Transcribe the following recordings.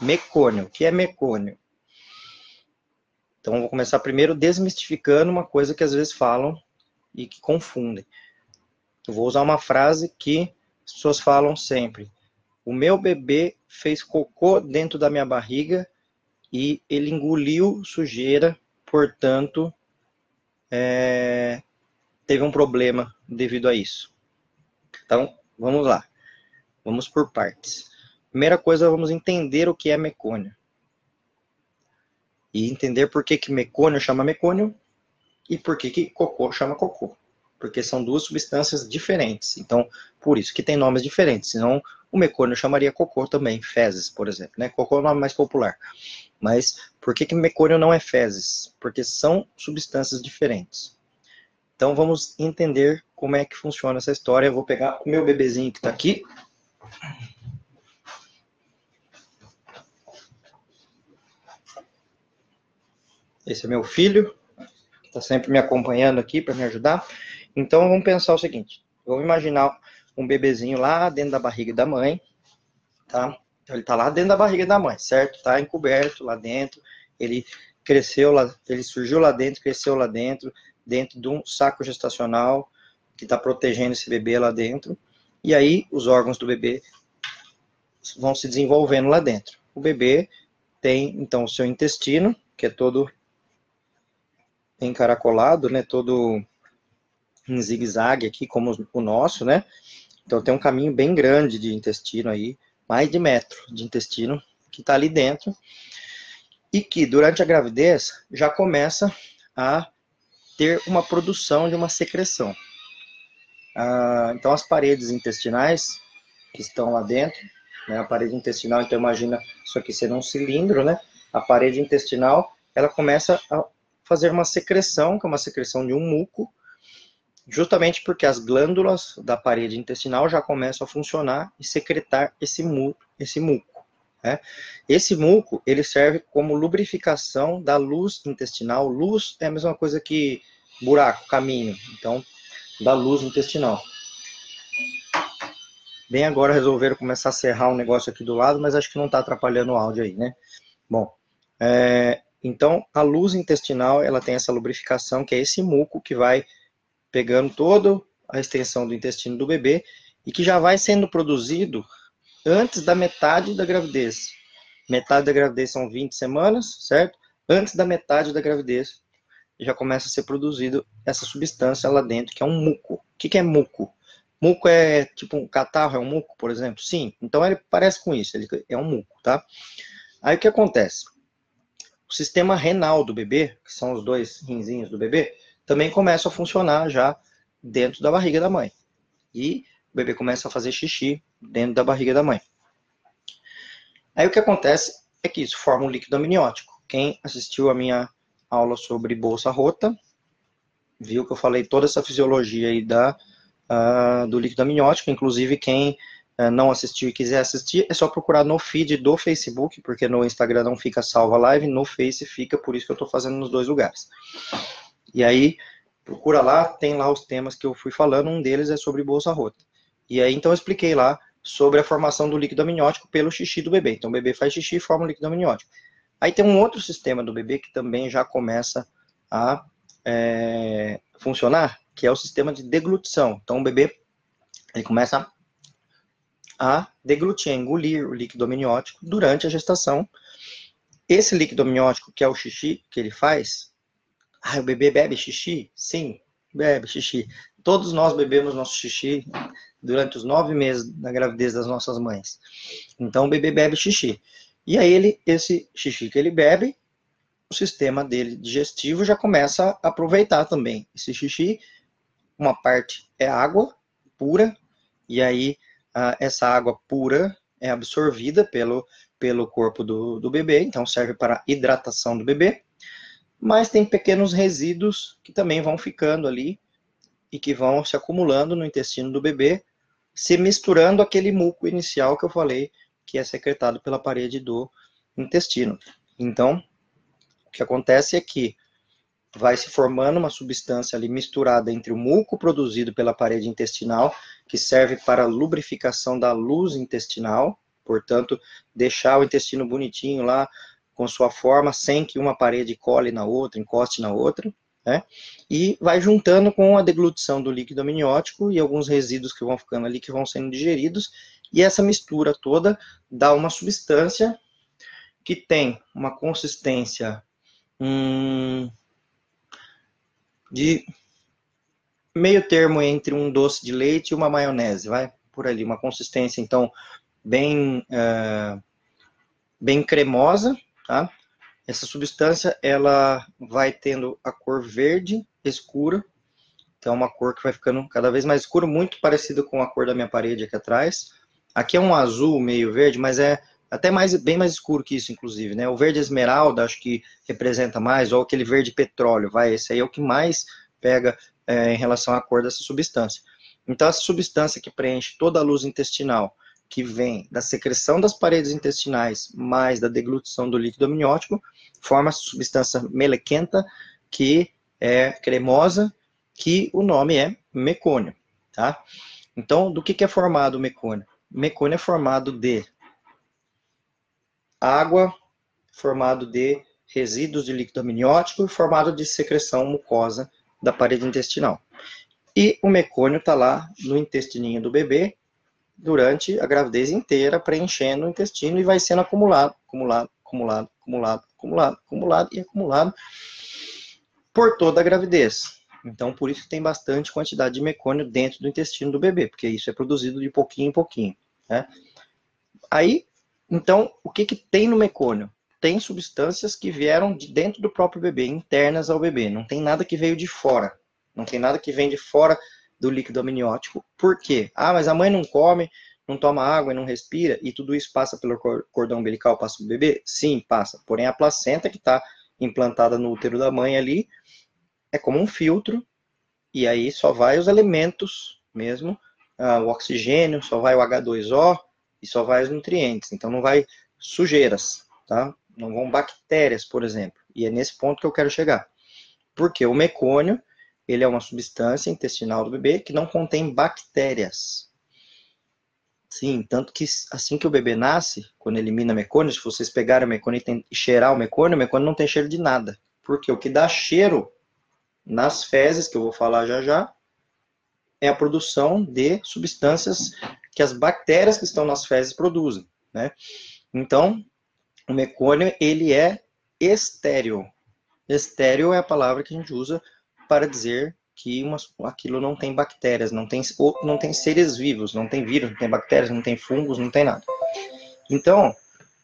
Mecônio. O que é mecônio? Então, vou começar primeiro desmistificando uma coisa que às vezes falam e que confundem. Eu vou usar uma frase que as pessoas falam sempre. O meu bebê fez cocô dentro da minha barriga e ele engoliu sujeira, portanto, é, teve um problema devido a isso. Então, vamos lá. Vamos por partes. Primeira coisa, vamos entender o que é mecônio. E entender por que, que mecônio chama mecônio e por que, que cocô chama cocô. Porque são duas substâncias diferentes. Então, por isso que tem nomes diferentes. Senão, o mecônio chamaria cocô também, fezes, por exemplo. Né? Cocô é o nome mais popular. Mas por que, que mecônio não é fezes? Porque são substâncias diferentes. Então vamos entender como é que funciona essa história. Eu vou pegar o meu bebezinho que está aqui. Esse é meu filho, que está sempre me acompanhando aqui para me ajudar. Então vamos pensar o seguinte: vamos imaginar um bebezinho lá dentro da barriga da mãe, tá? Então ele está lá dentro da barriga da mãe, certo? Está encoberto lá dentro. Ele cresceu lá, ele surgiu lá dentro, cresceu lá dentro, dentro de um saco gestacional que está protegendo esse bebê lá dentro. E aí os órgãos do bebê vão se desenvolvendo lá dentro. O bebê tem então o seu intestino, que é todo encaracolado, né, todo em zigue-zague aqui, como o nosso, né? Então tem um caminho bem grande de intestino aí, mais de metro de intestino que está ali dentro e que durante a gravidez já começa a ter uma produção de uma secreção. Ah, então, as paredes intestinais que estão lá dentro, né, a parede intestinal, então imagina isso aqui sendo um cilindro, né? A parede intestinal, ela começa a fazer uma secreção, que é uma secreção de um muco, justamente porque as glândulas da parede intestinal já começam a funcionar e secretar esse muco. Esse muco né? Esse muco ele serve como lubrificação da luz intestinal. Luz é a mesma coisa que buraco, caminho. Então, da luz intestinal. Bem, agora resolveram começar a serrar um negócio aqui do lado, mas acho que não está atrapalhando o áudio aí, né? Bom, é, então a luz intestinal ela tem essa lubrificação que é esse muco que vai pegando toda a extensão do intestino do bebê e que já vai sendo produzido antes da metade da gravidez. Metade da gravidez são 20 semanas, certo? Antes da metade da gravidez, já começa a ser produzido essa substância lá dentro, que é um muco. O que, é muco? Muco é tipo um catarro, é um muco, por exemplo? Sim. Então ele parece com isso, ele é um muco, tá? Aí o que acontece? O sistema renal do bebê, que são os dois rinzinhos do bebê, também começa a funcionar já dentro da barriga da mãe. E o bebê começa a fazer xixi dentro da barriga da mãe. Aí o que acontece é que isso forma um líquido amniótico. Quem assistiu a minha aula sobre bolsa rota, viu que eu falei toda essa fisiologia aí da, uh, do líquido amniótico, inclusive quem não assistiu e quiser assistir, é só procurar no feed do Facebook, porque no Instagram não fica salva live, no Face fica, por isso que eu estou fazendo nos dois lugares. E aí, procura lá, tem lá os temas que eu fui falando, um deles é sobre bolsa rota. E aí, então, eu expliquei lá sobre a formação do líquido amniótico pelo xixi do bebê. Então, o bebê faz xixi e forma o líquido amniótico. Aí tem um outro sistema do bebê que também já começa a é, funcionar, que é o sistema de deglutição. Então, o bebê ele começa a deglutir, a engolir o líquido amniótico durante a gestação. Esse líquido amniótico, que é o xixi que ele faz, ah, o bebê bebe xixi? Sim, bebe xixi. Todos nós bebemos nosso xixi durante os nove meses da gravidez das nossas mães. Então o bebê bebe xixi. E aí ele, esse xixi que ele bebe, o sistema dele digestivo já começa a aproveitar também esse xixi. Uma parte é água pura, e aí essa água pura é absorvida pelo, pelo corpo do, do bebê, então serve para hidratação do bebê. Mas tem pequenos resíduos que também vão ficando ali e que vão se acumulando no intestino do bebê, se misturando aquele muco inicial que eu falei, que é secretado pela parede do intestino. Então, o que acontece é que vai se formando uma substância ali misturada entre o muco produzido pela parede intestinal, que serve para a lubrificação da luz intestinal, portanto, deixar o intestino bonitinho lá, com sua forma, sem que uma parede cole na outra, encoste na outra, né? E vai juntando com a deglutição do líquido amniótico e alguns resíduos que vão ficando ali, que vão sendo digeridos, e essa mistura toda dá uma substância que tem uma consistência hum, de meio termo entre um doce de leite e uma maionese, vai por ali, uma consistência então bem uh, bem cremosa, tá? Essa substância ela vai tendo a cor verde escura, então uma cor que vai ficando cada vez mais escura, muito parecida com a cor da minha parede aqui atrás. Aqui é um azul meio verde, mas é até mais bem mais escuro que isso, inclusive, né? O verde esmeralda acho que representa mais, ou aquele verde petróleo, vai, esse aí é o que mais pega é, em relação à cor dessa substância. Então, essa substância que preenche toda a luz intestinal, que vem da secreção das paredes intestinais, mais da deglutição do líquido amniótico, forma essa substância melequenta, que é cremosa, que o nome é mecônio, tá? Então, do que, que é formado o mecônio? Mecônio é formado de água, formado de resíduos de líquido amniótico e formado de secreção mucosa da parede intestinal. E o mecônio está lá no intestininho do bebê durante a gravidez inteira, preenchendo o intestino e vai sendo acumulado, acumulado, acumulado, acumulado, acumulado, acumulado e acumulado por toda a gravidez. Então, por isso tem bastante quantidade de mecônio dentro do intestino do bebê, porque isso é produzido de pouquinho em pouquinho. Né? Aí, então, o que, que tem no mecônio? Tem substâncias que vieram de dentro do próprio bebê, internas ao bebê. Não tem nada que veio de fora. Não tem nada que vem de fora do líquido amniótico. Por quê? Ah, mas a mãe não come, não toma água e não respira, e tudo isso passa pelo cordão umbilical, passa o bebê? Sim, passa. Porém, a placenta que está implantada no útero da mãe ali é como um filtro, e aí só vai os elementos mesmo, ah, o oxigênio, só vai o H2O e só vai os nutrientes. Então não vai sujeiras, tá? Não vão bactérias, por exemplo. E é nesse ponto que eu quero chegar. Porque o mecônio, ele é uma substância intestinal do bebê que não contém bactérias. Sim, tanto que assim que o bebê nasce, quando elimina mecônio, se vocês pegarem o mecônio e cheirar o mecônio, o mecônio não tem cheiro de nada. Porque o que dá cheiro nas fezes, que eu vou falar já já, é a produção de substâncias que as bactérias que estão nas fezes produzem, né? Então, o mecônio, ele é estéreo. Estéreo é a palavra que a gente usa para dizer que uma, aquilo não tem bactérias, não tem, não tem seres vivos, não tem vírus, não tem bactérias, não tem fungos, não tem nada. Então,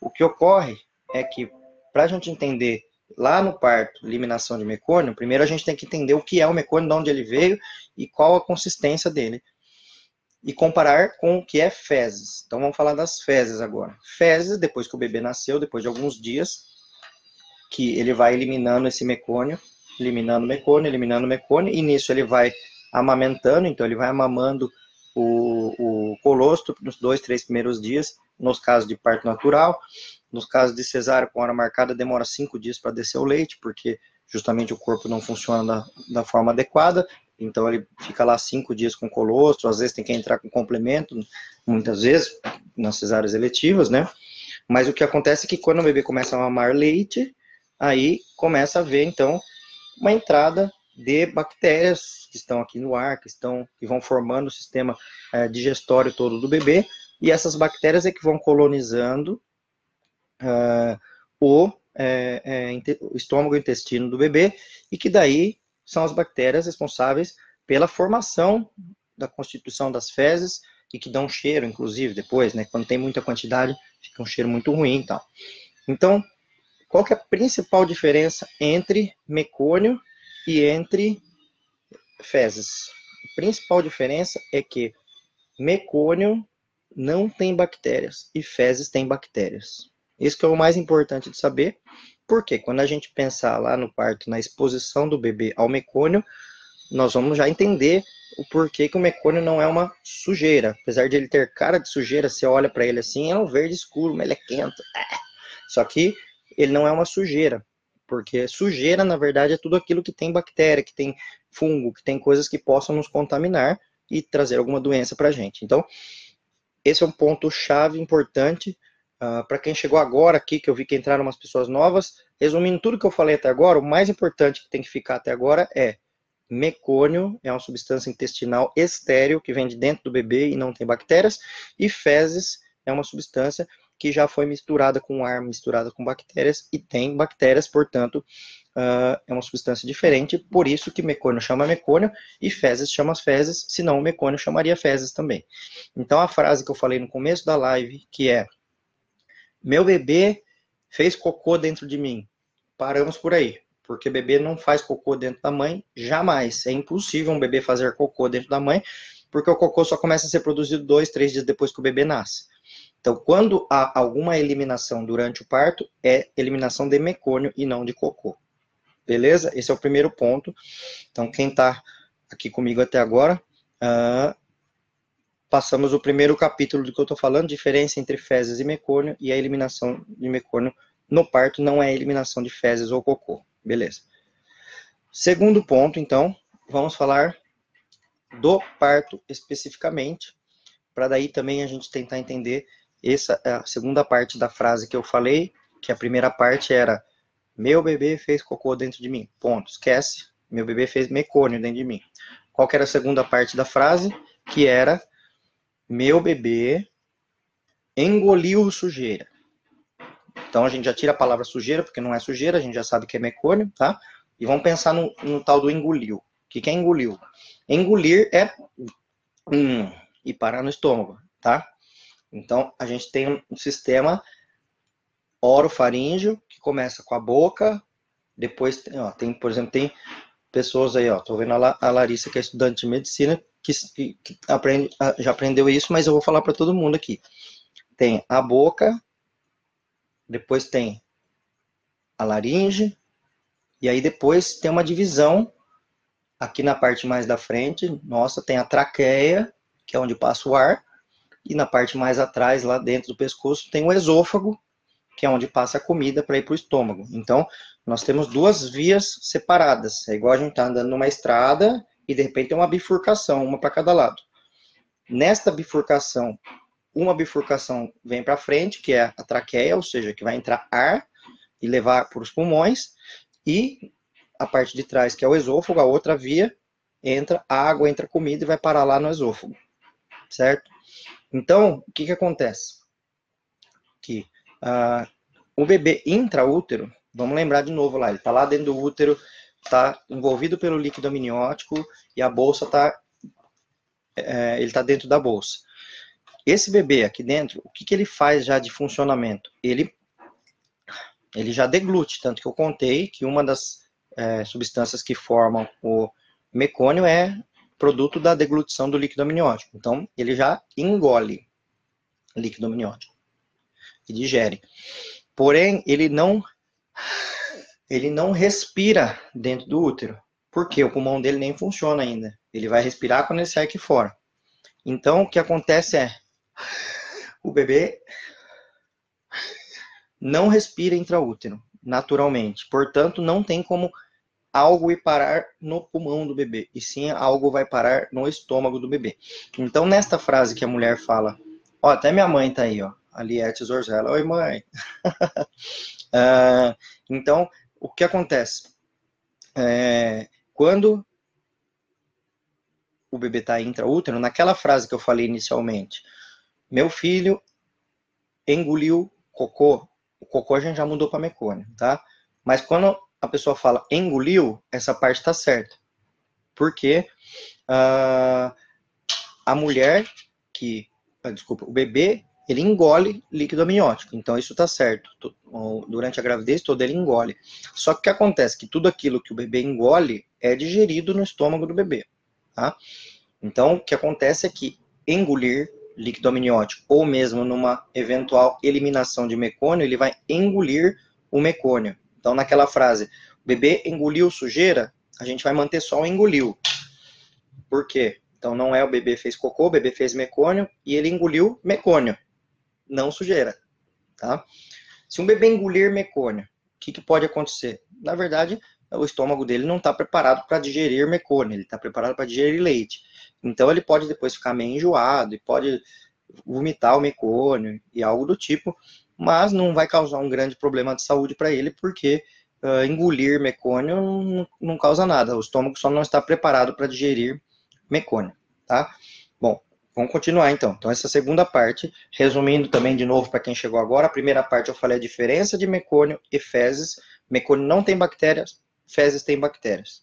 o que ocorre é que, para a gente entender lá no parto, eliminação de mecônio, primeiro a gente tem que entender o que é o mecônio, de onde ele veio e qual a consistência dele. E comparar com o que é fezes. Então vamos falar das fezes agora. Fezes, depois que o bebê nasceu, depois de alguns dias, que ele vai eliminando esse mecônio, eliminando mecônio, eliminando mecônio, e nisso ele vai amamentando, então ele vai amamando o, o colostro nos dois, três primeiros dias, nos casos de parto natural. Nos casos de cesárea com hora marcada, demora cinco dias para descer o leite, porque justamente o corpo não funciona da, da forma adequada, então ele fica lá cinco dias com colostro, às vezes tem que entrar com complemento, muitas vezes, nas cesáreas eletivas, né? Mas o que acontece é que quando o bebê começa a mamar leite, aí começa a ver, então, uma entrada de bactérias que estão aqui no ar, que estão que vão formando o sistema é, digestório todo do bebê, e essas bactérias é que vão colonizando uh, o, é, é, o estômago e intestino do bebê, e que daí são as bactérias responsáveis pela formação da constituição das fezes e que dão cheiro, inclusive, depois, né? Quando tem muita quantidade, fica um cheiro muito ruim e tal. Então, qual que é a principal diferença entre mecônio e entre fezes? A principal diferença é que mecônio não tem bactérias e fezes têm bactérias. Isso que é o mais importante de saber, porque quando a gente pensar lá no parto, na exposição do bebê ao mecônio, nós vamos já entender o porquê que o mecônio não é uma sujeira. Apesar de ele ter cara de sujeira, você olha para ele assim, é um verde escuro, melequento. É. Só que ele não é uma sujeira, porque sujeira, na verdade, é tudo aquilo que tem bactéria, que tem fungo, que tem coisas que possam nos contaminar e trazer alguma doença para a gente. Então, esse é um ponto chave importante ah, para quem chegou agora aqui, que eu vi que entraram umas pessoas novas. Resumindo tudo que eu falei até agora, o mais importante que tem que ficar até agora é mecônio, é uma substância intestinal estéril que vem de dentro do bebê e não tem bactérias, e fezes é uma substância que já foi misturada com ar, misturada com bactérias e tem bactérias, portanto, uh, é uma substância diferente, por isso que mecônio chama mecônio e fezes chama fezes, senão o mecônio chamaria fezes também. Então a frase que eu falei no começo da live, que é meu bebê fez cocô dentro de mim. Paramos por aí, porque bebê não faz cocô dentro da mãe jamais. É impossível um bebê fazer cocô dentro da mãe, porque o cocô só começa a ser produzido dois, três dias depois que o bebê nasce. Então, quando há alguma eliminação durante o parto, é eliminação de mecônio e não de cocô. Beleza? Esse é o primeiro ponto. Então, quem está aqui comigo até agora, uh, passamos o primeiro capítulo do que eu estou falando, diferença entre fezes e mecônio, e a eliminação de mecônio no parto não é eliminação de fezes ou cocô. Beleza. Segundo ponto, então, vamos falar do parto especificamente, para daí também a gente tentar entender essa a segunda parte da frase que eu falei, que a primeira parte era meu bebê fez cocô dentro de mim. Ponto. Esquece. Meu bebê fez mecônio dentro de mim. Qual que era a segunda parte da frase? Que era meu bebê engoliu sujeira. Então a gente já tira a palavra sujeira, porque não é sujeira, a gente já sabe que é mecônio, tá? E vamos pensar no, no tal do engoliu. O que, que é engoliu? Engolir é hum, e parar no estômago, tá? Então a gente tem um sistema orofaríngeo que começa com a boca, depois ó, tem, por exemplo, tem pessoas aí, ó, tô vendo a, a Larissa que é estudante de medicina que, que, que aprende, já aprendeu isso, mas eu vou falar para todo mundo aqui. Tem a boca, depois tem a laringe, e aí depois tem uma divisão aqui na parte mais da frente, nossa, tem a traqueia, que é onde passa o ar, e na parte mais atrás, lá dentro do pescoço, tem o esôfago, que é onde passa a comida para ir para o estômago. Então, nós temos duas vias separadas. É igual a gente está andando numa estrada e de repente tem uma bifurcação, uma para cada lado. Nesta bifurcação, uma bifurcação vem para frente, que é a traqueia, ou seja, que vai entrar ar e levar para os pulmões, e a parte de trás, que é o esôfago, a outra via, entra água, entra comida e vai parar lá no esôfago, certo? Então, o que, que acontece? Que uh, o bebê intraútero, vamos lembrar de novo lá, ele está lá dentro do útero, está envolvido pelo líquido amniótico e a bolsa está é, ele está dentro da bolsa. Esse bebê aqui dentro, o que, que ele faz já de funcionamento? Ele, ele já deglute, tanto que eu contei que uma das é, substâncias que formam o mecônio é produto da deglutição do líquido amniótico. Então, ele já engole líquido amniótico e digere. Porém, ele não ele não respira dentro do útero, porque o pulmão dele nem funciona ainda. Ele vai respirar quando ele sai aqui fora. Então, o que acontece é o bebê não respira intraútero, naturalmente. Portanto, não tem como algo ir parar no pulmão do bebê, e sim algo vai parar no estômago do bebê. Então, nesta frase que a mulher fala, ó, até minha mãe tá aí, ó, a Liette Zorzella, oi mãe. uh, então, o que acontece? É, quando o bebê está intraútero, naquela frase que eu falei inicialmente, meu filho engoliu cocô, o cocô a gente já mudou para mecônio, tá? Mas quando a pessoa fala engoliu, essa parte está certa. Porque uh, a mulher que, ah, desculpa, o bebê ele engole líquido amniótico. Então, isso está certo. Durante a gravidez toda, ele engole. Só que o que acontece? Que tudo aquilo que o bebê engole é digerido no estômago do bebê. Tá? Então, o que acontece é que engolir líquido amniótico, ou mesmo numa eventual eliminação de mecônio, ele vai engolir o mecônio. Então, naquela frase, o bebê engoliu sujeira, a gente vai manter só o engoliu. Por quê? Então, não é o bebê fez cocô, o bebê fez mecônio e ele engoliu mecônio não sujeira, tá? Se um bebê engolir mecônio, o que, que pode acontecer? Na verdade, o estômago dele não está preparado para digerir mecônio, ele está preparado para digerir leite. Então ele pode depois ficar meio enjoado e pode vomitar o mecônio e algo do tipo, mas não vai causar um grande problema de saúde para ele, porque uh, engolir mecônio não, não, causa nada, o estômago só não está preparado para digerir mecônio, tá? Bom, vamos continuar então. Então, essa segunda parte, resumindo também de novo para quem chegou agora, a primeira parte eu falei a diferença de mecônio e fezes. Mecônio não tem bactérias, fezes tem bactérias.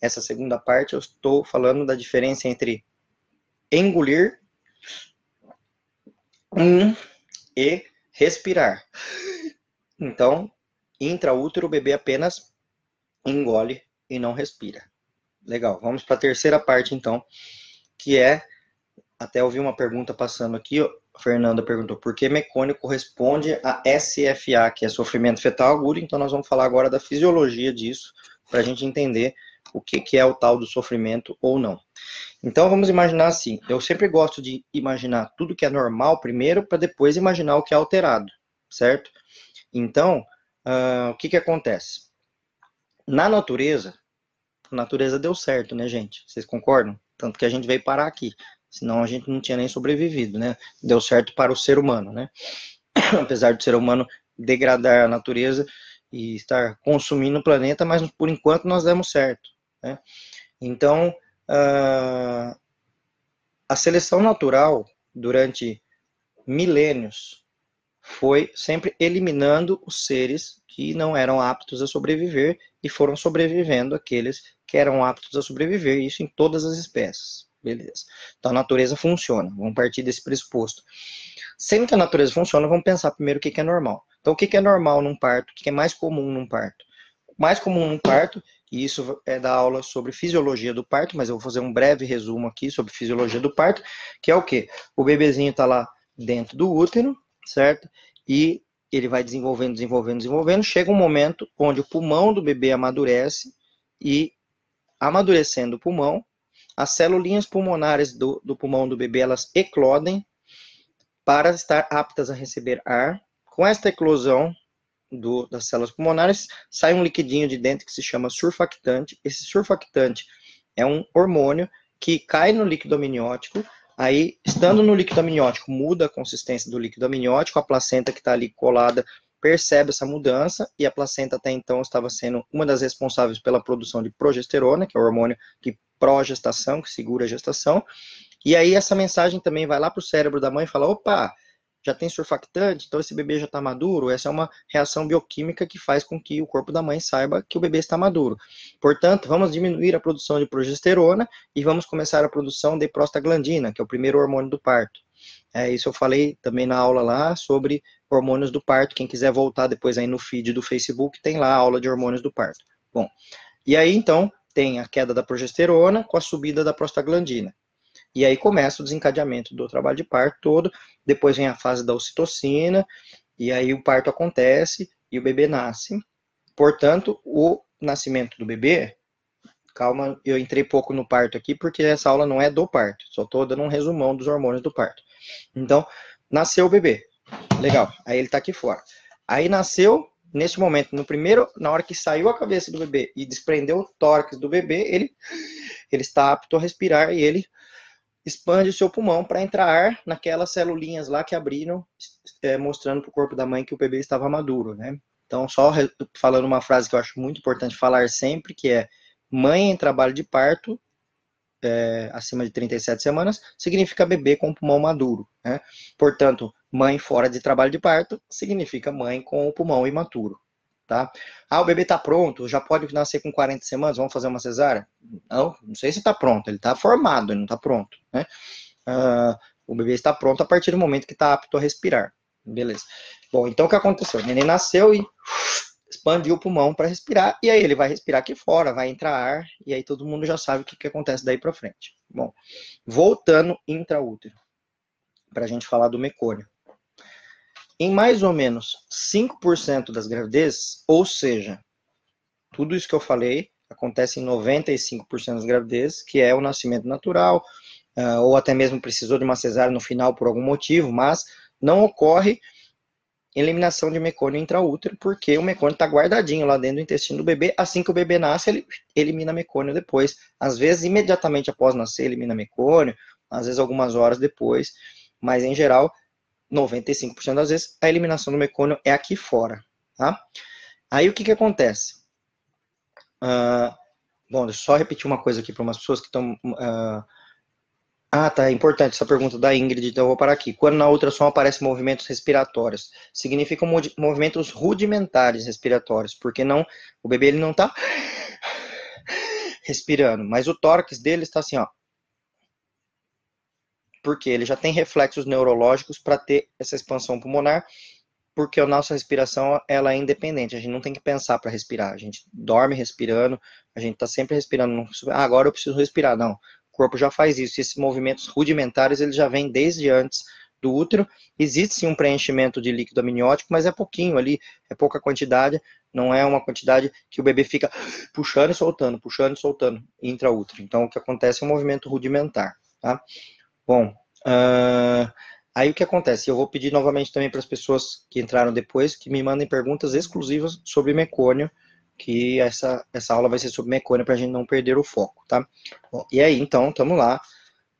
Essa segunda parte eu estou falando da diferença entre engolir um, e respirar. Então, intraútero, o bebê apenas engole e não respira. Legal, vamos para a terceira parte então, que é, até ouvi uma pergunta passando aqui, a Fernanda perguntou, por que mecônio corresponde a SFA, que é sofrimento fetal agudo, então nós vamos falar agora da fisiologia disso, para a gente entender o que, que é o tal do sofrimento ou não. Então vamos imaginar assim, eu sempre gosto de imaginar tudo que é normal primeiro, para depois imaginar o que é alterado, certo? Então, uh, o que, que acontece? Na natureza, a natureza deu certo, né, gente? Vocês concordam? Tanto que a gente veio parar aqui. Senão a gente não tinha nem sobrevivido, né? Deu certo para o ser humano, né? Apesar do ser humano degradar a natureza e estar consumindo o planeta, mas por enquanto nós demos certo, né? Então, uh, a seleção natural, durante milênios, foi sempre eliminando os seres que não eram aptos a sobreviver e foram sobrevivendo aqueles que eram aptos a sobreviver, isso em todas as espécies. Beleza. Então a natureza funciona. Vamos partir desse pressuposto. Sempre que a natureza funciona, vamos pensar primeiro o que é normal. Então, o que é normal num parto? O que é mais comum num parto? Mais comum num parto, e isso é da aula sobre fisiologia do parto, mas eu vou fazer um breve resumo aqui sobre fisiologia do parto, que é o quê? O bebezinho está lá dentro do útero, certo? E ele vai desenvolvendo, desenvolvendo, desenvolvendo. Chega um momento onde o pulmão do bebê amadurece e, amadurecendo o pulmão, as células pulmonares do, do pulmão do bebê elas eclodem para estar aptas a receber ar. Com esta eclosão do, das células pulmonares, sai um liquidinho de dentro que se chama surfactante. Esse surfactante é um hormônio que cai no líquido amniótico Aí, estando no líquido amniótico, muda a consistência do líquido amniótico, a placenta que está ali colada percebe essa mudança, e a placenta até então estava sendo uma das responsáveis pela produção de progesterona, que é o hormônio que progestação, que segura a gestação, e aí essa mensagem também vai lá para o cérebro da mãe e fala, opa, já tem surfactante, então esse bebê já está maduro. Essa é uma reação bioquímica que faz com que o corpo da mãe saiba que o bebê está maduro. Portanto, vamos diminuir a produção de progesterona e vamos começar a produção de prostaglandina, que é o primeiro hormônio do parto. É, isso eu falei também na aula lá sobre hormônios do parto. Quem quiser voltar depois aí no feed do Facebook, tem lá a aula de hormônios do parto. Bom, e aí então tem a queda da progesterona com a subida da prostaglandina. E aí começa o desencadeamento do trabalho de parto todo, depois vem a fase da ocitocina, e aí o parto acontece e o bebê nasce. Portanto, o nascimento do bebê, calma, eu entrei pouco no parto aqui, porque essa aula não é do parto, só estou dando um resumão dos hormônios do parto. Então, nasceu o bebê, legal, aí ele está aqui fora. Aí nasceu, nesse momento, no primeiro, na hora que saiu a cabeça do bebê e desprendeu o tórax do bebê, ele, ele está apto a respirar e ele expande o seu pulmão para entrar ar naquelas celulinhas lá que abriram, é, mostrando para o corpo da mãe que o bebê estava maduro, né? Então, só falando uma frase que eu acho muito importante falar sempre, que é mãe em trabalho de parto, é, acima de 37 semanas, significa bebê com pulmão maduro, né? Portanto, mãe fora de trabalho de parto significa mãe com o pulmão imaturo tá? Ah, o bebê está pronto, já pode nascer com 40 semanas, vamos fazer uma cesárea? Não, não sei se está pronto, ele está formado, ele não está pronto, né? Uh, o bebê está pronto a partir do momento que está apto a respirar, beleza. Bom, então o que aconteceu? O neném nasceu e expandiu o pulmão para respirar, e aí ele vai respirar aqui fora, vai entrar ar, e aí todo mundo já sabe o que, que acontece daí para frente. Bom, voltando intraútero, para a gente falar do mecônio em mais ou menos 5% das gravidezes, ou seja, tudo isso que eu falei acontece em 95% das gravidezes, que é o nascimento natural, uh, ou até mesmo precisou de uma cesárea no final por algum motivo, mas não ocorre eliminação de mecônio intraútero, porque o mecônio está guardadinho lá dentro do intestino do bebê. Assim que o bebê nasce, ele elimina mecônio depois. Às vezes, imediatamente após nascer, elimina mecônio, às vezes algumas horas depois mas em geral, 95% das vezes, a eliminação do mecônio é aqui fora, tá? Aí o que que acontece? Uh, bom, deixa eu só repetir uma coisa aqui para umas pessoas que estão... Uh, ah, tá, é importante essa pergunta da Ingrid, então eu vou parar aqui. Quando na ultrassom aparecem movimentos respiratórios, significam movimentos rudimentares respiratórios, porque não, o bebê ele não está respirando, mas o tórax dele está assim, ó. Porque ele já tem reflexos neurológicos para ter essa expansão pulmonar, porque a nossa respiração ela é independente, a gente não tem que pensar para respirar, a gente dorme respirando, a gente está sempre respirando, ah, agora eu preciso respirar, não, o corpo já faz isso, e esses movimentos rudimentares eles já vêm desde antes do útero, existe sim um preenchimento de líquido amniótico, mas é pouquinho ali, é pouca quantidade, não é uma quantidade que o bebê fica puxando e soltando, puxando e soltando intraútero. Então, o que acontece é um movimento rudimentar, tá? Bom, uh, aí o que acontece? Eu vou pedir novamente também para as pessoas que entraram depois que me mandem perguntas exclusivas sobre mecônio, que essa, essa aula vai ser sobre mecônio para a gente não perder o foco, tá? Bom, e aí, então, estamos lá,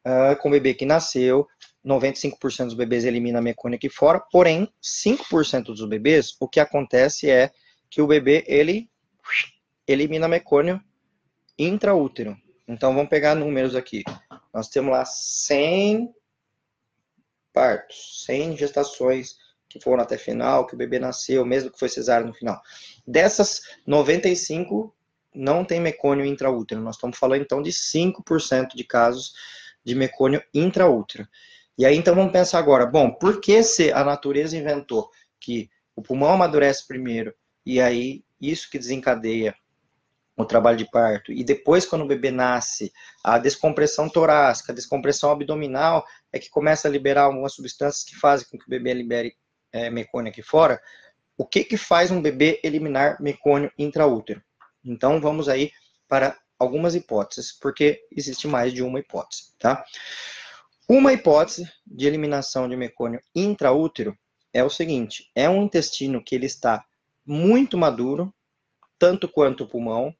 uh, com o bebê que nasceu, 95% dos bebês elimina a mecônio aqui fora, porém, 5% dos bebês, o que acontece é que o bebê, ele elimina mecônio intraútero. Então, vamos pegar números aqui. Nós temos lá 100 partos, 100 gestações que foram até final, que o bebê nasceu, mesmo que foi cesárea no final. Dessas, 95 não tem mecônio intraútero. Nós estamos falando, então, de 5% de casos de mecônio intraútero. E aí, então, vamos pensar agora, bom, por que se a natureza inventou que o pulmão amadurece primeiro e aí isso que desencadeia o trabalho de parto. E depois, quando o bebê nasce, a descompressão torácica, a descompressão abdominal é que começa a liberar algumas substâncias que fazem com que o bebê libere é, mecônio aqui fora. O que que faz um bebê eliminar mecônio intraútero? Então, vamos aí para algumas hipóteses, porque existe mais de uma hipótese, tá? Uma hipótese de eliminação de mecônio intraútero é o seguinte, é um intestino que ele está muito maduro, tanto quanto o pulmão,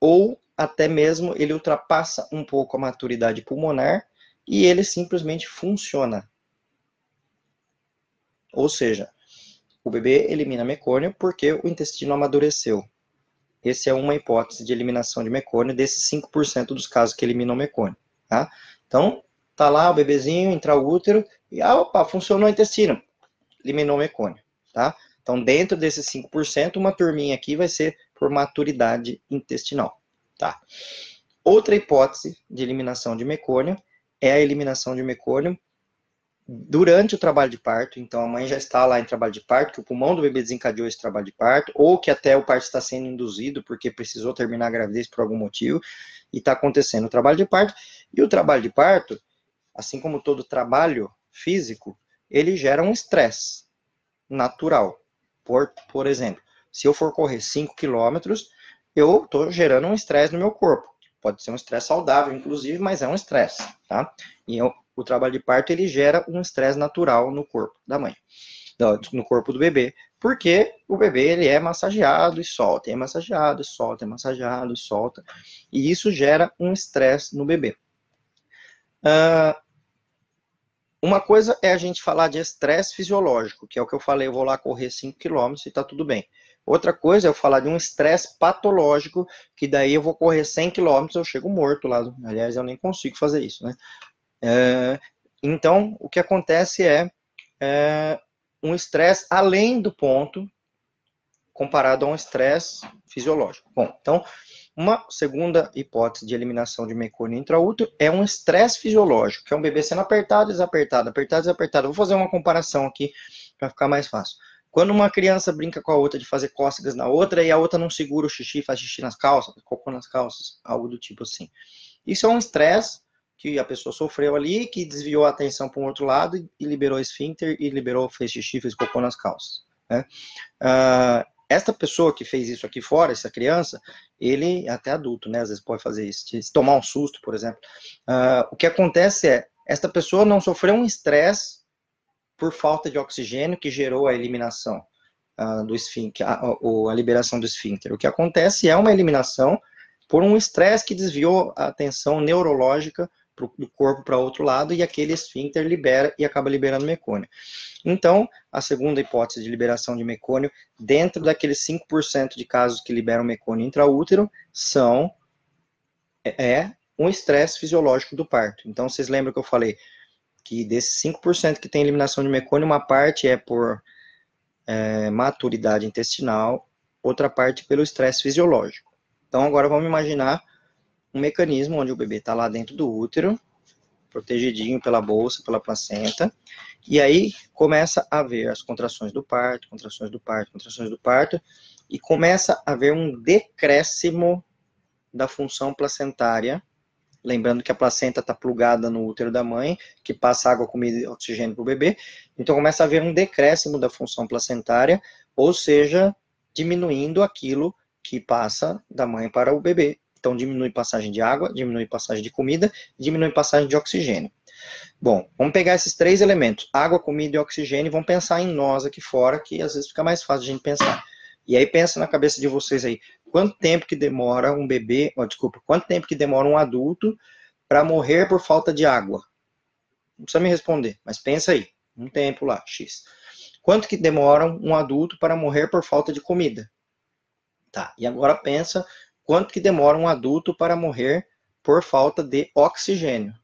ou até mesmo ele ultrapassa um pouco a maturidade pulmonar e ele simplesmente funciona. Ou seja, o bebê elimina mecônio porque o intestino amadureceu. Essa é uma hipótese de eliminação de mecônio desses 5% dos casos que eliminam mecônio. Tá? Então, tá lá o bebezinho, intraútero, e ah, opa, funcionou o intestino, eliminou mecônio. Tá? Então, dentro desses 5%, uma turminha aqui vai ser por maturidade intestinal, tá? Outra hipótese de eliminação de mecônio é a eliminação de mecônio durante o trabalho de parto. Então, a mãe já está lá em trabalho de parto, que o pulmão do bebê desencadeou esse trabalho de parto, ou que até o parto está sendo induzido porque precisou terminar a gravidez por algum motivo, e está acontecendo o trabalho de parto. E o trabalho de parto, assim como todo trabalho físico, ele gera um estresse natural. Por, por exemplo, se eu for correr 5 quilômetros, eu estou gerando um estresse no meu corpo. Pode ser um estresse saudável, inclusive, mas é um estresse, tá? E eu, o trabalho de parto, ele gera um estresse natural no corpo da mãe, no corpo do bebê, porque o bebê, ele é massageado e solta, é massageado e solta, é massageado e solta, e isso gera um estresse no bebê. Uh, uma coisa é a gente falar de estresse fisiológico, que é o que eu falei, eu vou lá correr 5 km e tá tudo bem. Outra coisa é eu falar de um estresse patológico, que daí eu vou correr 100 km, eu chego morto lá. Aliás, eu nem consigo fazer isso, né? É, então, o que acontece é, é um estresse além do ponto, comparado a um estresse fisiológico. Bom, então, uma segunda hipótese de eliminação de mecônio intraútero é um estresse fisiológico, que é um bebê sendo apertado, desapertado, apertado, desapertado. Vou fazer uma comparação aqui para ficar mais fácil. Quando uma criança brinca com a outra de fazer cócegas na outra e a outra não segura o xixi, faz xixi nas calças, cocô nas calças, algo do tipo assim. Isso é um estresse que a pessoa sofreu ali, que desviou a atenção para um outro lado e liberou esfíncter e liberou, fez xixi, fez cocô nas calças. Né? Uh, esta pessoa que fez isso aqui fora, essa criança, ele, até adulto, né, às vezes pode fazer isso, se tomar um susto, por exemplo. Uh, o que acontece é, esta pessoa não sofreu um estresse por falta de oxigênio que gerou a eliminação uh, do esfíncter, a, a, a liberação do esfíncter. O que acontece é uma eliminação por um estresse que desviou a atenção neurológica do corpo para outro lado e aquele esfíncter libera e acaba liberando mecônio. Então, a segunda hipótese de liberação de mecônio, dentro daqueles 5% de casos que liberam mecônio intraútero, são é, é um estresse fisiológico do parto. Então, vocês lembram que eu falei que desses 5% que tem eliminação de mecônio, uma parte é por é, maturidade intestinal, outra parte pelo estresse fisiológico. Então, agora vamos imaginar um mecanismo onde o bebê está lá dentro do útero, protegidinho pela bolsa, pela placenta, e aí começa a ver as contrações do parto, contrações do parto, contrações do parto, e começa a haver um decréscimo da função placentária, lembrando que a placenta está plugada no útero da mãe, que passa água, comida e oxigênio para o bebê, então começa a haver um decréscimo da função placentária, ou seja, diminuindo aquilo que passa da mãe para o bebê. Então, diminui passagem de água, diminui passagem de comida, diminui passagem de oxigênio. Bom, vamos pegar esses três elementos, água, comida e oxigênio, e vamos pensar em nós aqui fora, que às vezes fica mais fácil de a gente pensar. E aí pensa na cabeça de vocês aí, quanto tempo que demora um bebê, oh, desculpa, quanto tempo que demora um adulto para morrer por falta de água? Não precisa me responder, mas pensa aí, um tempo lá, X. Quanto que demora um adulto para morrer por falta de comida? Tá, e agora pensa quanto que demora um adulto para morrer por falta de oxigênio.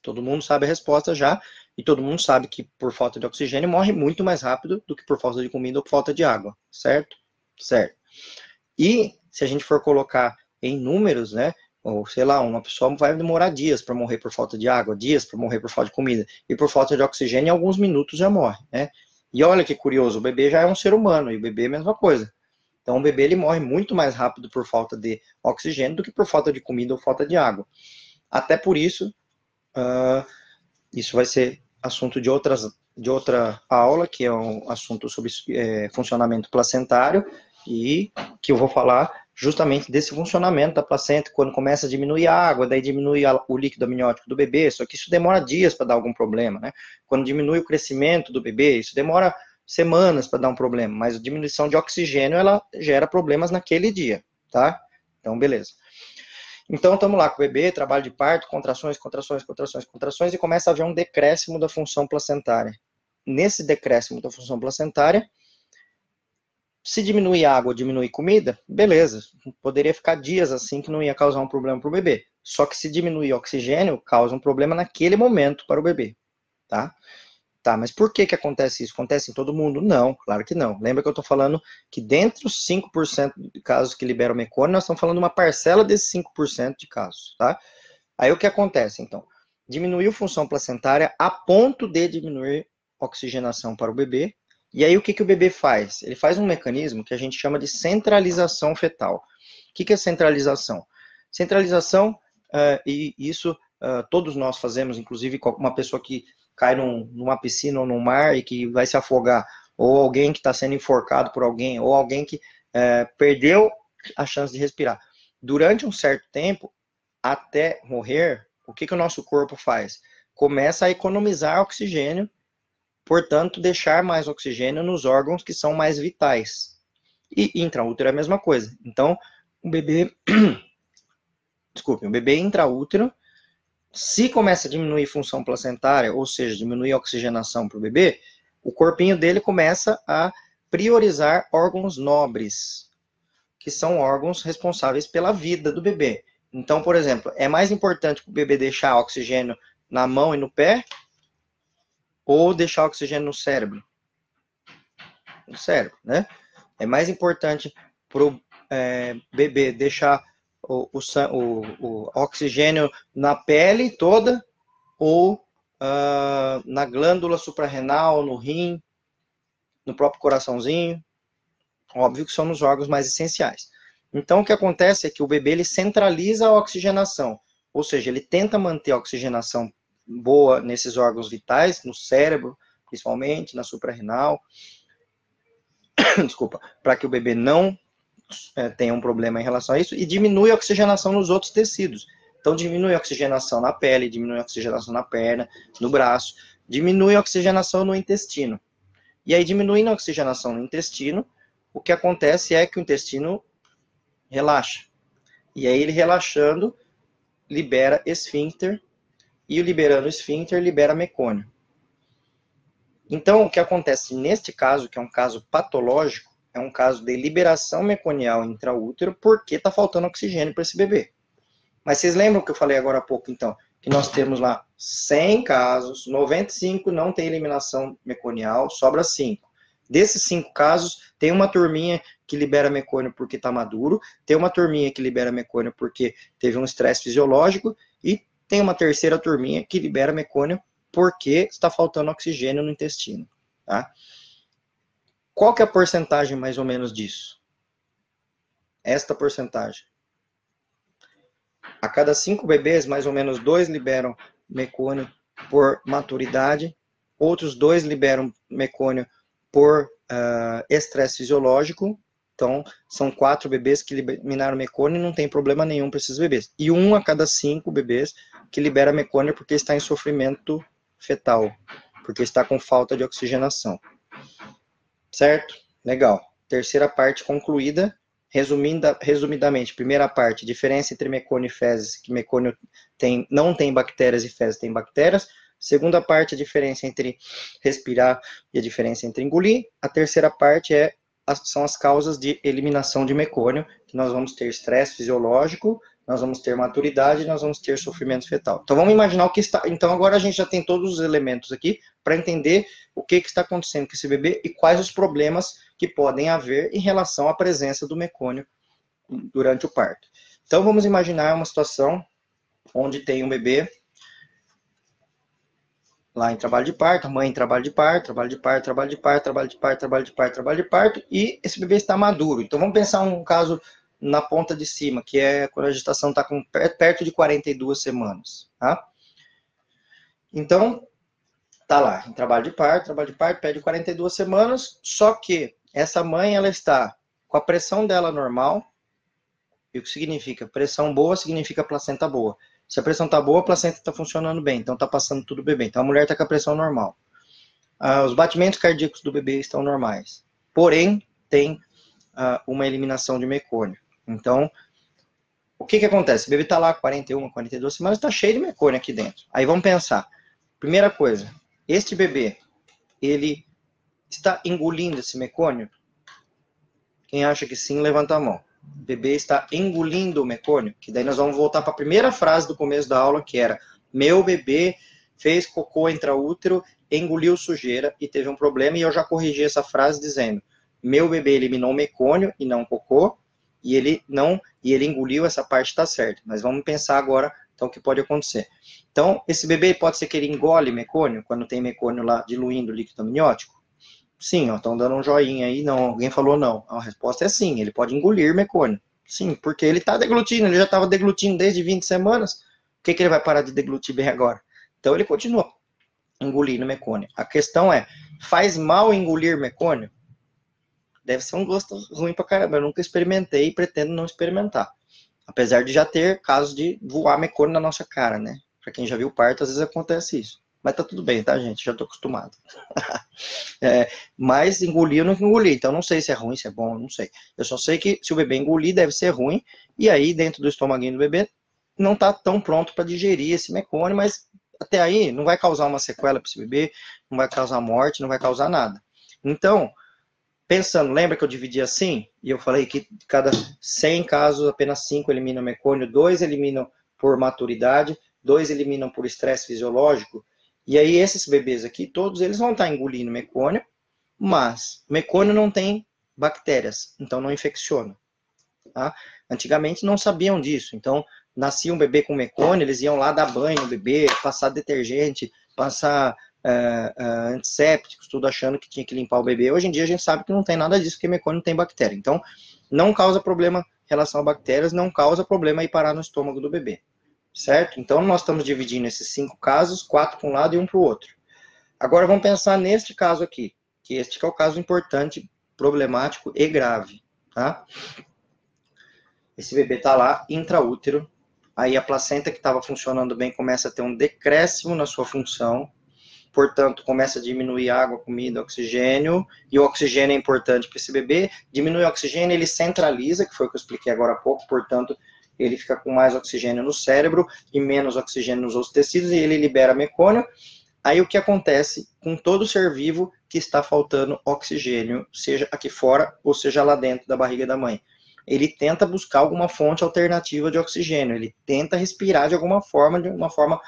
Todo mundo sabe a resposta já, e todo mundo sabe que por falta de oxigênio morre muito mais rápido do que por falta de comida ou por falta de água, certo? Certo. E se a gente for colocar em números, né, ou sei lá, uma pessoa vai demorar dias para morrer por falta de água, dias para morrer por falta de comida, e por falta de oxigênio, alguns minutos já morre, né? E olha que curioso, o bebê já é um ser humano, e o bebê é a mesma coisa. Então, o bebê ele morre muito mais rápido por falta de oxigênio do que por falta de comida ou falta de água. Até por isso, uh, isso vai ser assunto de, outras, de outra aula, que é um assunto sobre é, funcionamento placentário, e que eu vou falar justamente desse funcionamento da placenta, quando começa a diminuir a água, daí diminui o líquido amniótico do bebê, só que isso demora dias para dar algum problema, né? Quando diminui o crescimento do bebê, isso demora semanas para dar um problema, mas a diminuição de oxigênio ela gera problemas naquele dia, tá? Então, beleza. Então, estamos lá com o bebê, trabalho de parto, contrações, contrações, contrações, contrações, e começa a haver um decréscimo da função placentária. Nesse decréscimo da função placentária, se diminuir água, diminuir comida, beleza, poderia ficar dias assim que não ia causar um problema para o bebê. Só que se diminuir oxigênio, causa um problema naquele momento para o bebê, tá? Tá, mas por que que acontece isso? Acontece em todo mundo? Não, claro que não. Lembra que eu estou falando que dentro dos 5% de casos que liberam mecônio, nós estamos falando de uma parcela desses 5% de casos, tá? Aí o que acontece, então? Diminuiu função placentária a ponto de diminuir oxigenação para o bebê. E aí o que, que o bebê faz? Ele faz um mecanismo que a gente chama de centralização fetal. O que, que é centralização? Centralização, uh, e isso uh, todos nós fazemos, inclusive uma pessoa que cai num, numa piscina ou num mar e que vai se afogar, ou alguém que está sendo enforcado por alguém, ou alguém que é, perdeu a chance de respirar. Durante um certo tempo, até morrer, o que, que o nosso corpo faz? Começa a economizar oxigênio, portanto, deixar mais oxigênio nos órgãos que são mais vitais. E intraútero é a mesma coisa. Então, o bebê. Desculpe, o bebê intraútero se começa a diminuir função placentária, ou seja, diminuir a oxigenação para o bebê, o corpinho dele começa a priorizar órgãos nobres, que são órgãos responsáveis pela vida do bebê. Então, por exemplo, é mais importante o bebê deixar oxigênio na mão e no pé ou deixar oxigênio no cérebro? No cérebro, né? É mais importante para o é, bebê deixar o, o, o oxigênio na pele toda ou uh, na glândula suprarrenal, no rim, no próprio coraçãozinho. Óbvio que são nos órgãos mais essenciais. Então, o que acontece é que o bebê ele centraliza a oxigenação, ou seja, ele tenta manter a oxigenação boa nesses órgãos vitais, no cérebro, principalmente, na suprarrenal, desculpa, para que o bebê não é, tenha um problema em relação a isso e diminui a oxigenação nos outros tecidos. Então, diminui a oxigenação na pele, diminui a oxigenação na perna, no braço, diminui a oxigenação no intestino. E aí, diminuindo a oxigenação no intestino, o que acontece é que o intestino relaxa. E aí, ele relaxando, libera esfíncter, e liberando esfíncter, libera mecônio. Então, o que acontece neste caso, que é um caso patológico, é um caso de liberação meconial intraútero, porque está faltando oxigênio para esse bebê. Mas vocês lembram que eu falei agora há pouco, então, que nós temos lá 100 casos, 95 não tem eliminação meconial, sobra 5. Desses 5 casos, tem uma turminha que libera mecônio porque está maduro, tem uma turminha que libera mecônio porque teve um estresse fisiológico, e tem uma terceira turminha que libera mecônio porque está faltando oxigênio no intestino. Tá? Qual que é a porcentagem mais ou menos disso? Esta porcentagem. A cada cinco bebês, mais ou menos dois liberam mecônio por maturidade, outros dois liberam mecônio por uh, estresse fisiológico. Então, são quatro bebês que eliminaram mecônio e não tem problema nenhum para esses bebês. E um a cada cinco bebês que libera mecônio porque está em sofrimento fetal, porque está com falta de oxigenação. Certo? Legal. Terceira parte concluída. Resumindo, resumidamente, primeira parte, diferença entre mecônio e fezes, que mecônio tem, não tem bactérias e fezes tem bactérias. Segunda parte, a diferença entre respirar e a diferença entre engolir. A terceira parte é, são as causas de eliminação de mecônio, que nós vamos ter estresse fisiológico, nós vamos ter maturidade, nós vamos ter sofrimento fetal. Então vamos imaginar o que está. Então agora a gente já tem todos os elementos aqui para entender o que, que está acontecendo com esse bebê e quais os problemas que podem haver em relação à presença do mecônio durante o parto. Então vamos imaginar uma situação onde tem um bebê lá em trabalho de parto, a mãe em trabalho de parto, trabalho de parto, trabalho de parto, trabalho de parto, trabalho de parto, trabalho de parto, e esse bebê está maduro. Então vamos pensar um caso na ponta de cima, que é quando a gestação está perto de 42 semanas, tá? Então, tá lá, em trabalho de parto, trabalho de parto, pede 42 semanas, só que essa mãe, ela está com a pressão dela normal, e o que significa? Pressão boa significa placenta boa. Se a pressão tá boa, a placenta está funcionando bem, então tá passando tudo bem. Então a mulher está com a pressão normal. Ah, os batimentos cardíacos do bebê estão normais. Porém, tem ah, uma eliminação de mecônio. Então, o que que acontece? O bebê está lá 41, 42 semanas, está cheio de mecônio aqui dentro. Aí vamos pensar. Primeira coisa, este bebê, ele está engolindo esse mecônio? Quem acha que sim, levanta a mão. O bebê está engolindo o mecônio, que daí nós vamos voltar para a primeira frase do começo da aula, que era: meu bebê fez cocô intraútero, engoliu sujeira e teve um problema, e eu já corrigi essa frase dizendo: meu bebê eliminou mecônio e não cocô, e ele não, e ele engoliu essa parte está certo. Mas vamos pensar agora, então, o que pode acontecer. Então, esse bebê pode ser que ele engole mecônio, quando tem mecônio lá diluindo líquido amniótico? Sim, estão dando um joinha aí, não, alguém falou não. A resposta é sim, ele pode engolir mecônio. Sim, porque ele está deglutindo, ele já estava deglutindo desde 20 semanas. O que, que ele vai parar de deglutir bem agora? Então, ele continua engolindo mecônio. A questão é, faz mal engolir mecônio? deve ser um gosto ruim pra caramba. Eu nunca experimentei e pretendo não experimentar. Apesar de já ter casos de voar mecônio na nossa cara, né? Pra quem já viu parto, às vezes acontece isso. Mas tá tudo bem, tá, gente? Já tô acostumado. é, mas engolir eu não engoli, então não sei se é ruim, se é bom, não sei. Eu só sei que se o bebê engolir, deve ser ruim, e aí dentro do estomaguinho do bebê não tá tão pronto para digerir esse mecônio, mas até aí não vai causar uma sequela para esse bebê, não vai causar morte, não vai causar nada. Então, Pensando, lembra que eu dividi assim? E eu falei que cada 100 casos, apenas 5 eliminam mecônio, 2 eliminam por maturidade, 2 eliminam por estresse fisiológico. E aí esses bebês aqui, todos eles vão estar engolindo mecônio, mas mecônio não tem bactérias, então não infecciona. Tá? Antigamente não sabiam disso, então nascia um bebê com mecônio, eles iam lá dar banho no bebê, passar detergente, passar uh, uh, antissépticos, tudo achando que tinha que limpar o bebê. Hoje em dia a gente sabe que não tem nada disso, porque mecônio tem bactéria. Então, não causa problema em relação a bactérias, não causa problema aí parar no estômago do bebê. Certo? Então, nós estamos dividindo esses cinco casos, quatro para um lado e um para o outro. Agora, vamos pensar neste caso aqui, que este que é o caso importante, problemático e grave, tá? Esse bebê está lá, intraútero, aí a placenta que estava funcionando bem começa a ter um decréscimo na sua função, portanto, começa a diminuir água, comida, oxigênio, e o oxigênio é importante para esse bebê. Diminui o oxigênio, ele centraliza, que foi o que eu expliquei agora há pouco, portanto, ele fica com mais oxigênio no cérebro e menos oxigênio nos outros tecidos, e ele libera mecônio. Aí o que acontece com todo ser vivo que está faltando oxigênio, seja aqui fora ou seja lá dentro da barriga da mãe? Ele tenta buscar alguma fonte alternativa de oxigênio, ele tenta respirar de alguma forma, de uma forma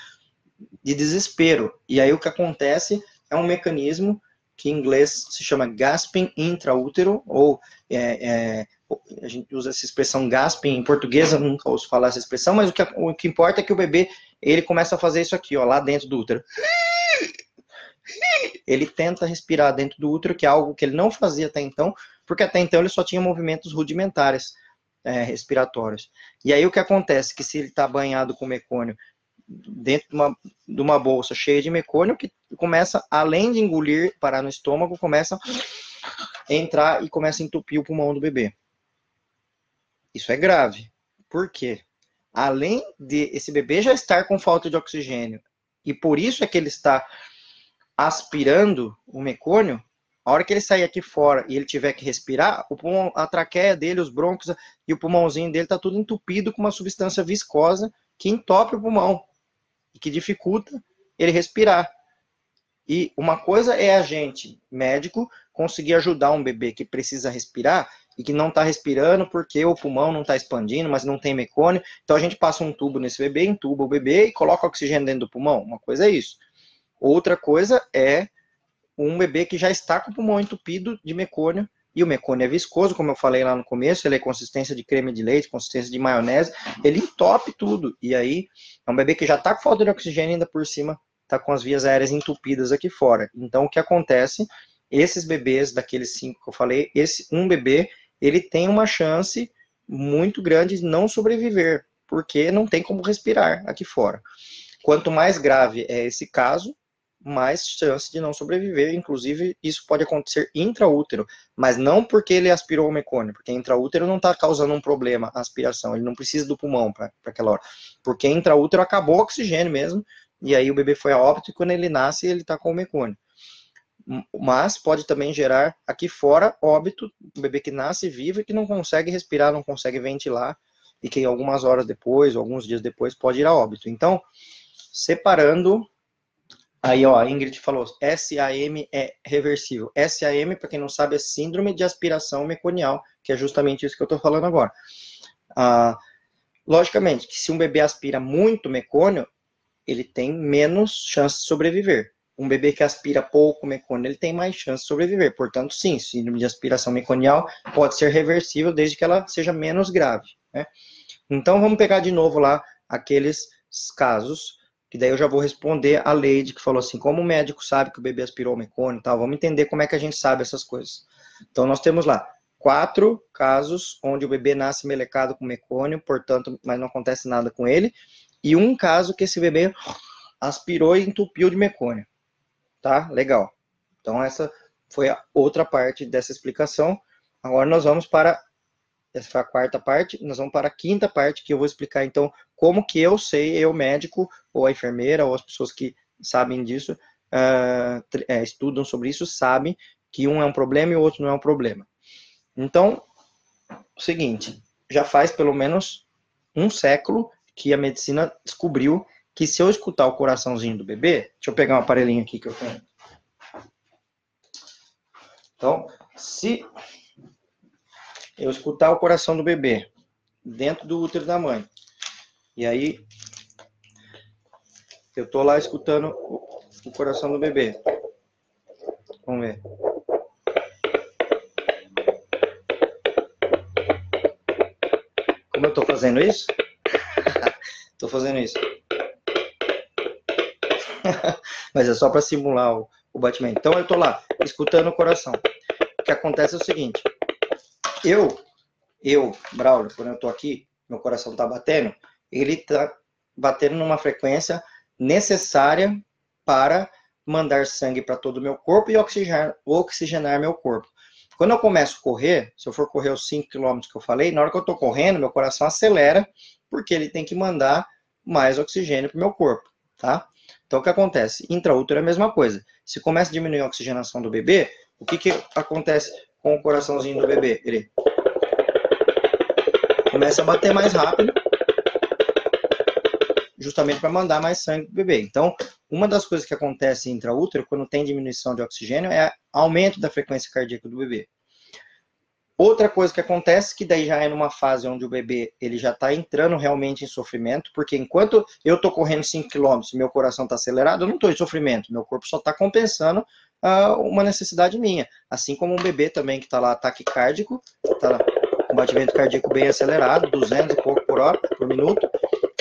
de desespero. E aí o que acontece é um mecanismo que em inglês se chama gasping intraútero, ou é, é, a gente usa essa expressão gasping em português, eu nunca ouço falar essa expressão, mas o que, o que importa é que o bebê, ele começa a fazer isso aqui, ó, lá dentro do útero. Ele tenta respirar dentro do útero, que é algo que ele não fazia até então, porque até então ele só tinha movimentos rudimentares é, respiratórios. E aí o que acontece? Que se ele está banhado com mecônio dentro de uma, de uma bolsa cheia de mecônio, que começa, além de engolir, parar no estômago, começa a entrar e começa a entupir o pulmão do bebê. Isso é grave. Por quê? Além de esse bebê já estar com falta de oxigênio, e por isso é que ele está aspirando o mecônio, a hora que ele sair aqui fora e ele tiver que respirar, o pulmão, a traqueia dele, os brônquios e o pulmãozinho dele tá tudo entupido com uma substância viscosa que entope o pulmão e que dificulta ele respirar. E uma coisa é a gente, médico, conseguir ajudar um bebê que precisa respirar e que não está respirando porque o pulmão não está expandindo, mas não tem mecônio. Então a gente passa um tubo nesse bebê, entuba o bebê e coloca oxigênio dentro do pulmão. Uma coisa é isso. Outra coisa é um bebê que já está com o pulmão entupido de mecônio e o mecônio é viscoso, como eu falei lá no começo, ele é consistência de creme de leite, consistência de maionese, ele entope tudo. E aí, é um bebê que já está com falta de oxigênio ainda por cima, está com as vias aéreas entupidas aqui fora. Então, o que acontece? Esses bebês, daqueles cinco que eu falei, esse um bebê, ele tem uma chance muito grande de não sobreviver, porque não tem como respirar aqui fora. Quanto mais grave é esse caso, mais chance de não sobreviver. Inclusive, isso pode acontecer intraútero, mas não porque ele aspirou o mecônio, porque intraútero não está causando um problema a aspiração, ele não precisa do pulmão para aquela hora. Porque intraútero acabou o oxigênio mesmo, e aí o bebê foi a óbito, e quando ele nasce, ele está com o mecônio. Mas pode também gerar aqui fora óbito, o bebê que nasce vivo e que não consegue respirar, não consegue ventilar, e que algumas horas depois, alguns dias depois, pode ir a óbito. Então, separando Aí, ó, a Ingrid falou, SAM é reversível. SAM, para quem não sabe, é síndrome de aspiração meconial, que é justamente isso que eu estou falando agora. Ah, logicamente, que se um bebê aspira muito mecônio, ele tem menos chance de sobreviver. Um bebê que aspira pouco mecônio, ele tem mais chance de sobreviver. Portanto, sim, síndrome de aspiração meconial pode ser reversível desde que ela seja menos grave. Né? Então, vamos pegar de novo lá aqueles casos que daí eu já vou responder a Leide, que falou assim, como o médico sabe que o bebê aspirou mecônio e tal, vamos entender como é que a gente sabe essas coisas. Então, nós temos lá quatro casos onde o bebê nasce melecado com mecônio, portanto, mas não acontece nada com ele, e um caso que esse bebê aspirou e entupiu de mecônio. Tá? Legal. Então, essa foi a outra parte dessa explicação. Agora nós vamos para essa foi a quarta parte. Nós vamos para a quinta parte, que eu vou explicar, então, como que eu sei, eu médico, ou a enfermeira, ou as pessoas que sabem disso, uh, estudam sobre isso, sabem que um é um problema e o outro não é um problema. Então, o seguinte, já faz pelo menos um século que a medicina descobriu que se eu escutar o coraçãozinho do bebê, deixa eu pegar um aparelhinho aqui que eu tenho. Então, se eu escutar o coração do bebê dentro do útero da mãe. E aí eu tô lá escutando o coração do bebê. Vamos ver. Como eu tô fazendo isso? tô fazendo isso. Mas é só para simular o, o batimento. Então eu tô lá escutando o coração. O que acontece é o seguinte: eu, eu, Braulio, quando eu tô aqui, meu coração tá batendo, ele tá batendo numa frequência necessária para mandar sangue para todo o meu corpo e oxigenar, oxigenar meu corpo. Quando eu começo a correr, se eu for correr os 5 km que eu falei, na hora que eu estou correndo, meu coração acelera, porque ele tem que mandar mais oxigênio para o meu corpo, tá? Então, o que acontece? Intraútero é a mesma coisa. Se começa a diminuir a oxigenação do bebê, o que, que acontece com o coraçãozinho do bebê. Ele começa a bater mais rápido justamente para mandar mais sangue para o bebê. Então, uma das coisas que acontece intraútero, quando tem diminuição de oxigênio, é aumento da frequência cardíaca do bebê. Outra coisa que acontece, que daí já é numa fase onde o bebê ele já está entrando realmente em sofrimento, porque enquanto eu estou correndo 5 km meu coração está acelerado, eu não estou em sofrimento, meu corpo só está compensando uh, uma necessidade minha. Assim como um bebê também que está lá taquicárdico, está com batimento cardíaco bem acelerado, 200 e pouco por hora, por minuto,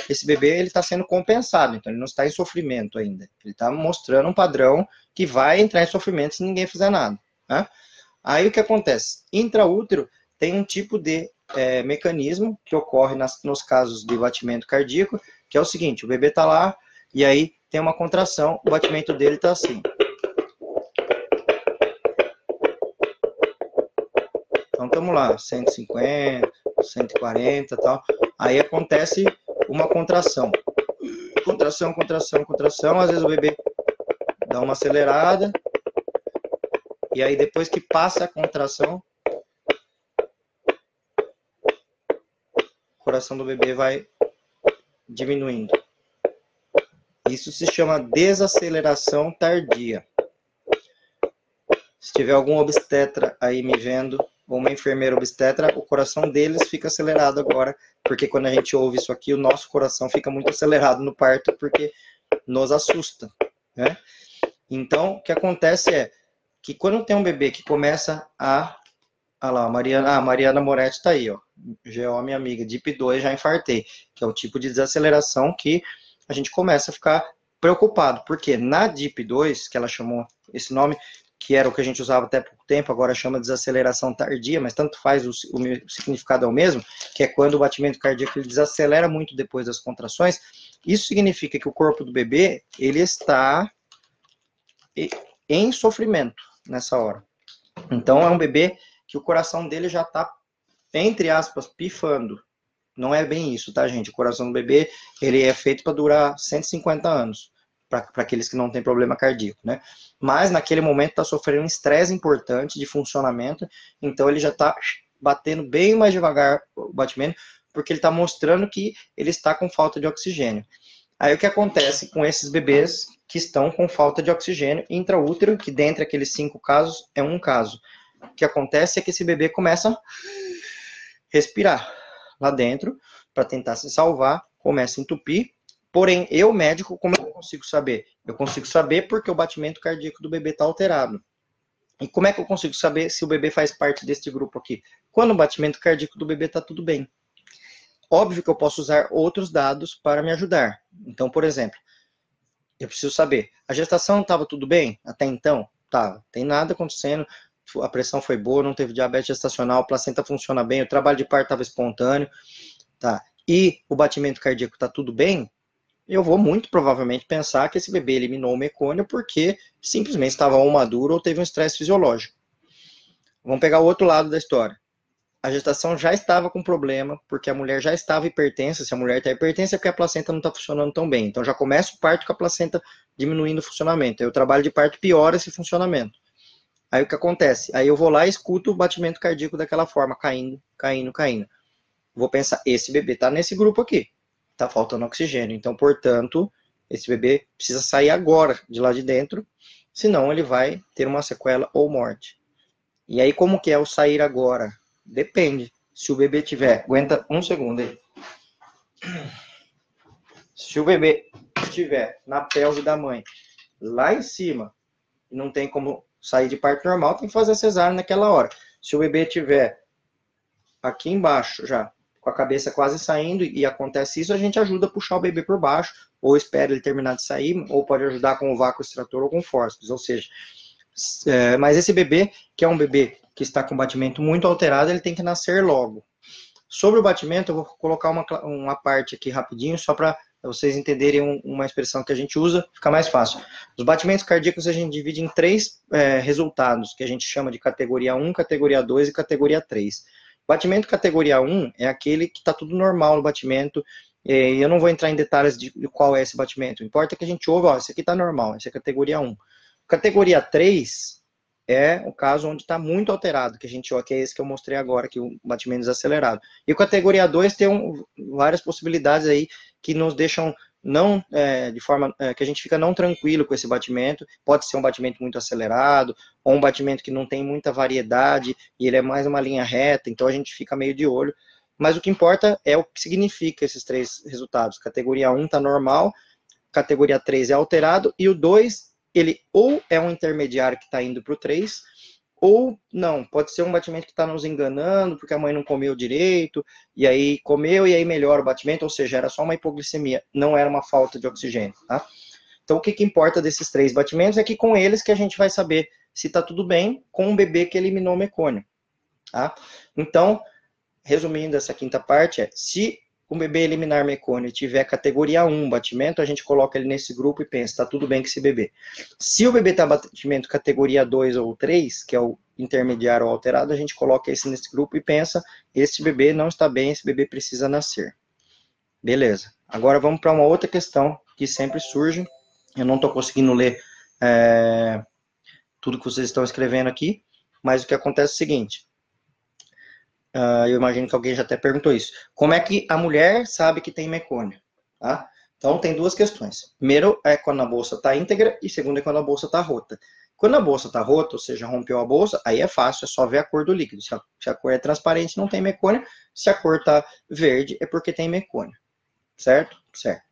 esse bebê ele está sendo compensado, então ele não está em sofrimento ainda. Ele está mostrando um padrão que vai entrar em sofrimento se ninguém fizer nada. Né? Aí o que acontece? Intraútero tem um tipo de é, mecanismo que ocorre nas, nos casos de batimento cardíaco, que é o seguinte: o bebê está lá e aí tem uma contração, o batimento dele está assim. Então estamos lá, 150, 140 tal. Aí acontece uma contração. Contração, contração, contração. Às vezes o bebê dá uma acelerada. E aí depois que passa a contração, o coração do bebê vai diminuindo. Isso se chama desaceleração tardia. Se tiver algum obstetra aí me vendo, ou uma enfermeira obstetra, o coração deles fica acelerado agora, porque quando a gente ouve isso aqui, o nosso coração fica muito acelerado no parto, porque nos assusta, né? Então, o que acontece é que quando tem um bebê que começa a. Ah lá, a Mariana, a Mariana Moretti está aí, ó. GO, minha amiga, DIP 2 já infartei, que é o tipo de desaceleração que a gente começa a ficar preocupado, porque na DIP 2, que ela chamou esse nome, que era o que a gente usava até pouco tempo, agora chama de desaceleração tardia, mas tanto faz, o, o, o significado é o mesmo, que é quando o batimento cardíaco ele desacelera muito depois das contrações. Isso significa que o corpo do bebê, ele está em sofrimento nessa hora. Então, é um bebê que o coração dele já está, entre aspas, pifando. Não é bem isso, tá, gente? O coração do bebê, ele é feito para durar 150 anos para aqueles que não têm problema cardíaco, né? Mas naquele momento está sofrendo um estresse importante de funcionamento, então ele já está batendo bem mais devagar o batimento, porque ele está mostrando que ele está com falta de oxigênio. Aí o que acontece com esses bebês que estão com falta de oxigênio intraútero, que dentre aqueles cinco casos é um caso. O que acontece é que esse bebê começa a respirar lá dentro para tentar se salvar, começa a entupir, Porém, eu, médico, como eu consigo saber? Eu consigo saber porque o batimento cardíaco do bebê está alterado. E como é que eu consigo saber se o bebê faz parte deste grupo aqui? Quando o batimento cardíaco do bebê está tudo bem. Óbvio que eu posso usar outros dados para me ajudar. Então, por exemplo, eu preciso saber, a gestação estava tudo bem até então? Tava. Tem nada acontecendo, a pressão foi boa, não teve diabetes gestacional, a placenta funciona bem, o trabalho de parto estava espontâneo, tá? E o batimento cardíaco está tudo bem? eu vou muito provavelmente pensar que esse bebê eliminou o mecônio porque simplesmente estava ou maduro ou teve um estresse fisiológico. Vamos pegar o outro lado da história. A gestação já estava com problema, porque a mulher já estava hipertensa. Se a mulher está hipertensa, é porque a placenta não está funcionando tão bem. Então já começa o parto com a placenta diminuindo o funcionamento. Aí o trabalho de parto piora esse funcionamento. Aí o que acontece? Aí eu vou lá e escuto o batimento cardíaco daquela forma, caindo, caindo, caindo. Vou pensar, esse bebê está nesse grupo aqui está faltando oxigênio. Então, portanto, esse bebê precisa sair agora de lá de dentro, senão ele vai ter uma sequela ou morte. E aí, como que é o sair agora? Depende. Se o bebê tiver, aguenta um segundo aí. Se o bebê estiver na pelve da mãe, lá em cima, e não tem como sair de parto normal, tem que fazer cesárea naquela hora. Se o bebê estiver aqui embaixo já, com a cabeça quase saindo e acontece isso, a gente ajuda a puxar o bebê por baixo, ou espera ele terminar de sair, ou pode ajudar com o vácuo extrator ou com forceps, ou seja, é, mas esse bebê, que é um bebê que está com batimento muito alterado, ele tem que nascer logo. Sobre o batimento, eu vou colocar uma, uma parte aqui rapidinho, só para vocês entenderem um, uma expressão que a gente usa, fica mais fácil. Os batimentos cardíacos a gente divide em três é, resultados, que a gente chama de categoria 1, categoria 2 e categoria 3. Batimento categoria 1 é aquele que está tudo normal no batimento. eu não vou entrar em detalhes de qual é esse batimento. O importa que a gente ouve, ó, esse aqui está normal, esse é categoria 1. Categoria 3 é o caso onde está muito alterado, que a gente, que é esse que eu mostrei agora, que o batimento desacelerado. E categoria 2 tem um, várias possibilidades aí que nos deixam não é, de forma é, que a gente fica não tranquilo com esse batimento. Pode ser um batimento muito acelerado, ou um batimento que não tem muita variedade e ele é mais uma linha reta, então a gente fica meio de olho. Mas o que importa é o que significa esses três resultados. Categoria 1 está normal, categoria 3 é alterado, e o 2, ele ou é um intermediário que está indo para o 3, ou não, pode ser um batimento que está nos enganando, porque a mãe não comeu direito, e aí comeu e aí melhora o batimento, ou seja, era só uma hipoglicemia, não era uma falta de oxigênio, tá? Então, o que, que importa desses três batimentos é que com eles que a gente vai saber se está tudo bem com o bebê que eliminou o mecônio, tá? Então, resumindo essa quinta parte, é se o bebê eliminar mecônio tiver categoria 1 batimento, a gente coloca ele nesse grupo e pensa, tá tudo bem com esse bebê. Se o bebê tá batimento categoria 2 ou 3, que é o intermediário ou alterado, a gente coloca esse nesse grupo e pensa, esse bebê não está bem, esse bebê precisa nascer. Beleza. Agora vamos para uma outra questão que sempre surge. Eu não estou conseguindo ler é, tudo que vocês estão escrevendo aqui, mas o que acontece é o seguinte. Uh, eu imagino que alguém já até perguntou isso. Como é que a mulher sabe que tem mecônio? Tá? Então, tem duas questões. Primeiro é quando a bolsa está íntegra e segundo é quando a bolsa está rota. Quando a bolsa está rota, ou seja, rompeu a bolsa, aí é fácil, é só ver a cor do líquido. Se a, se a cor é transparente, não tem mecônio. Se a cor está verde, é porque tem mecônio. Certo? Certo.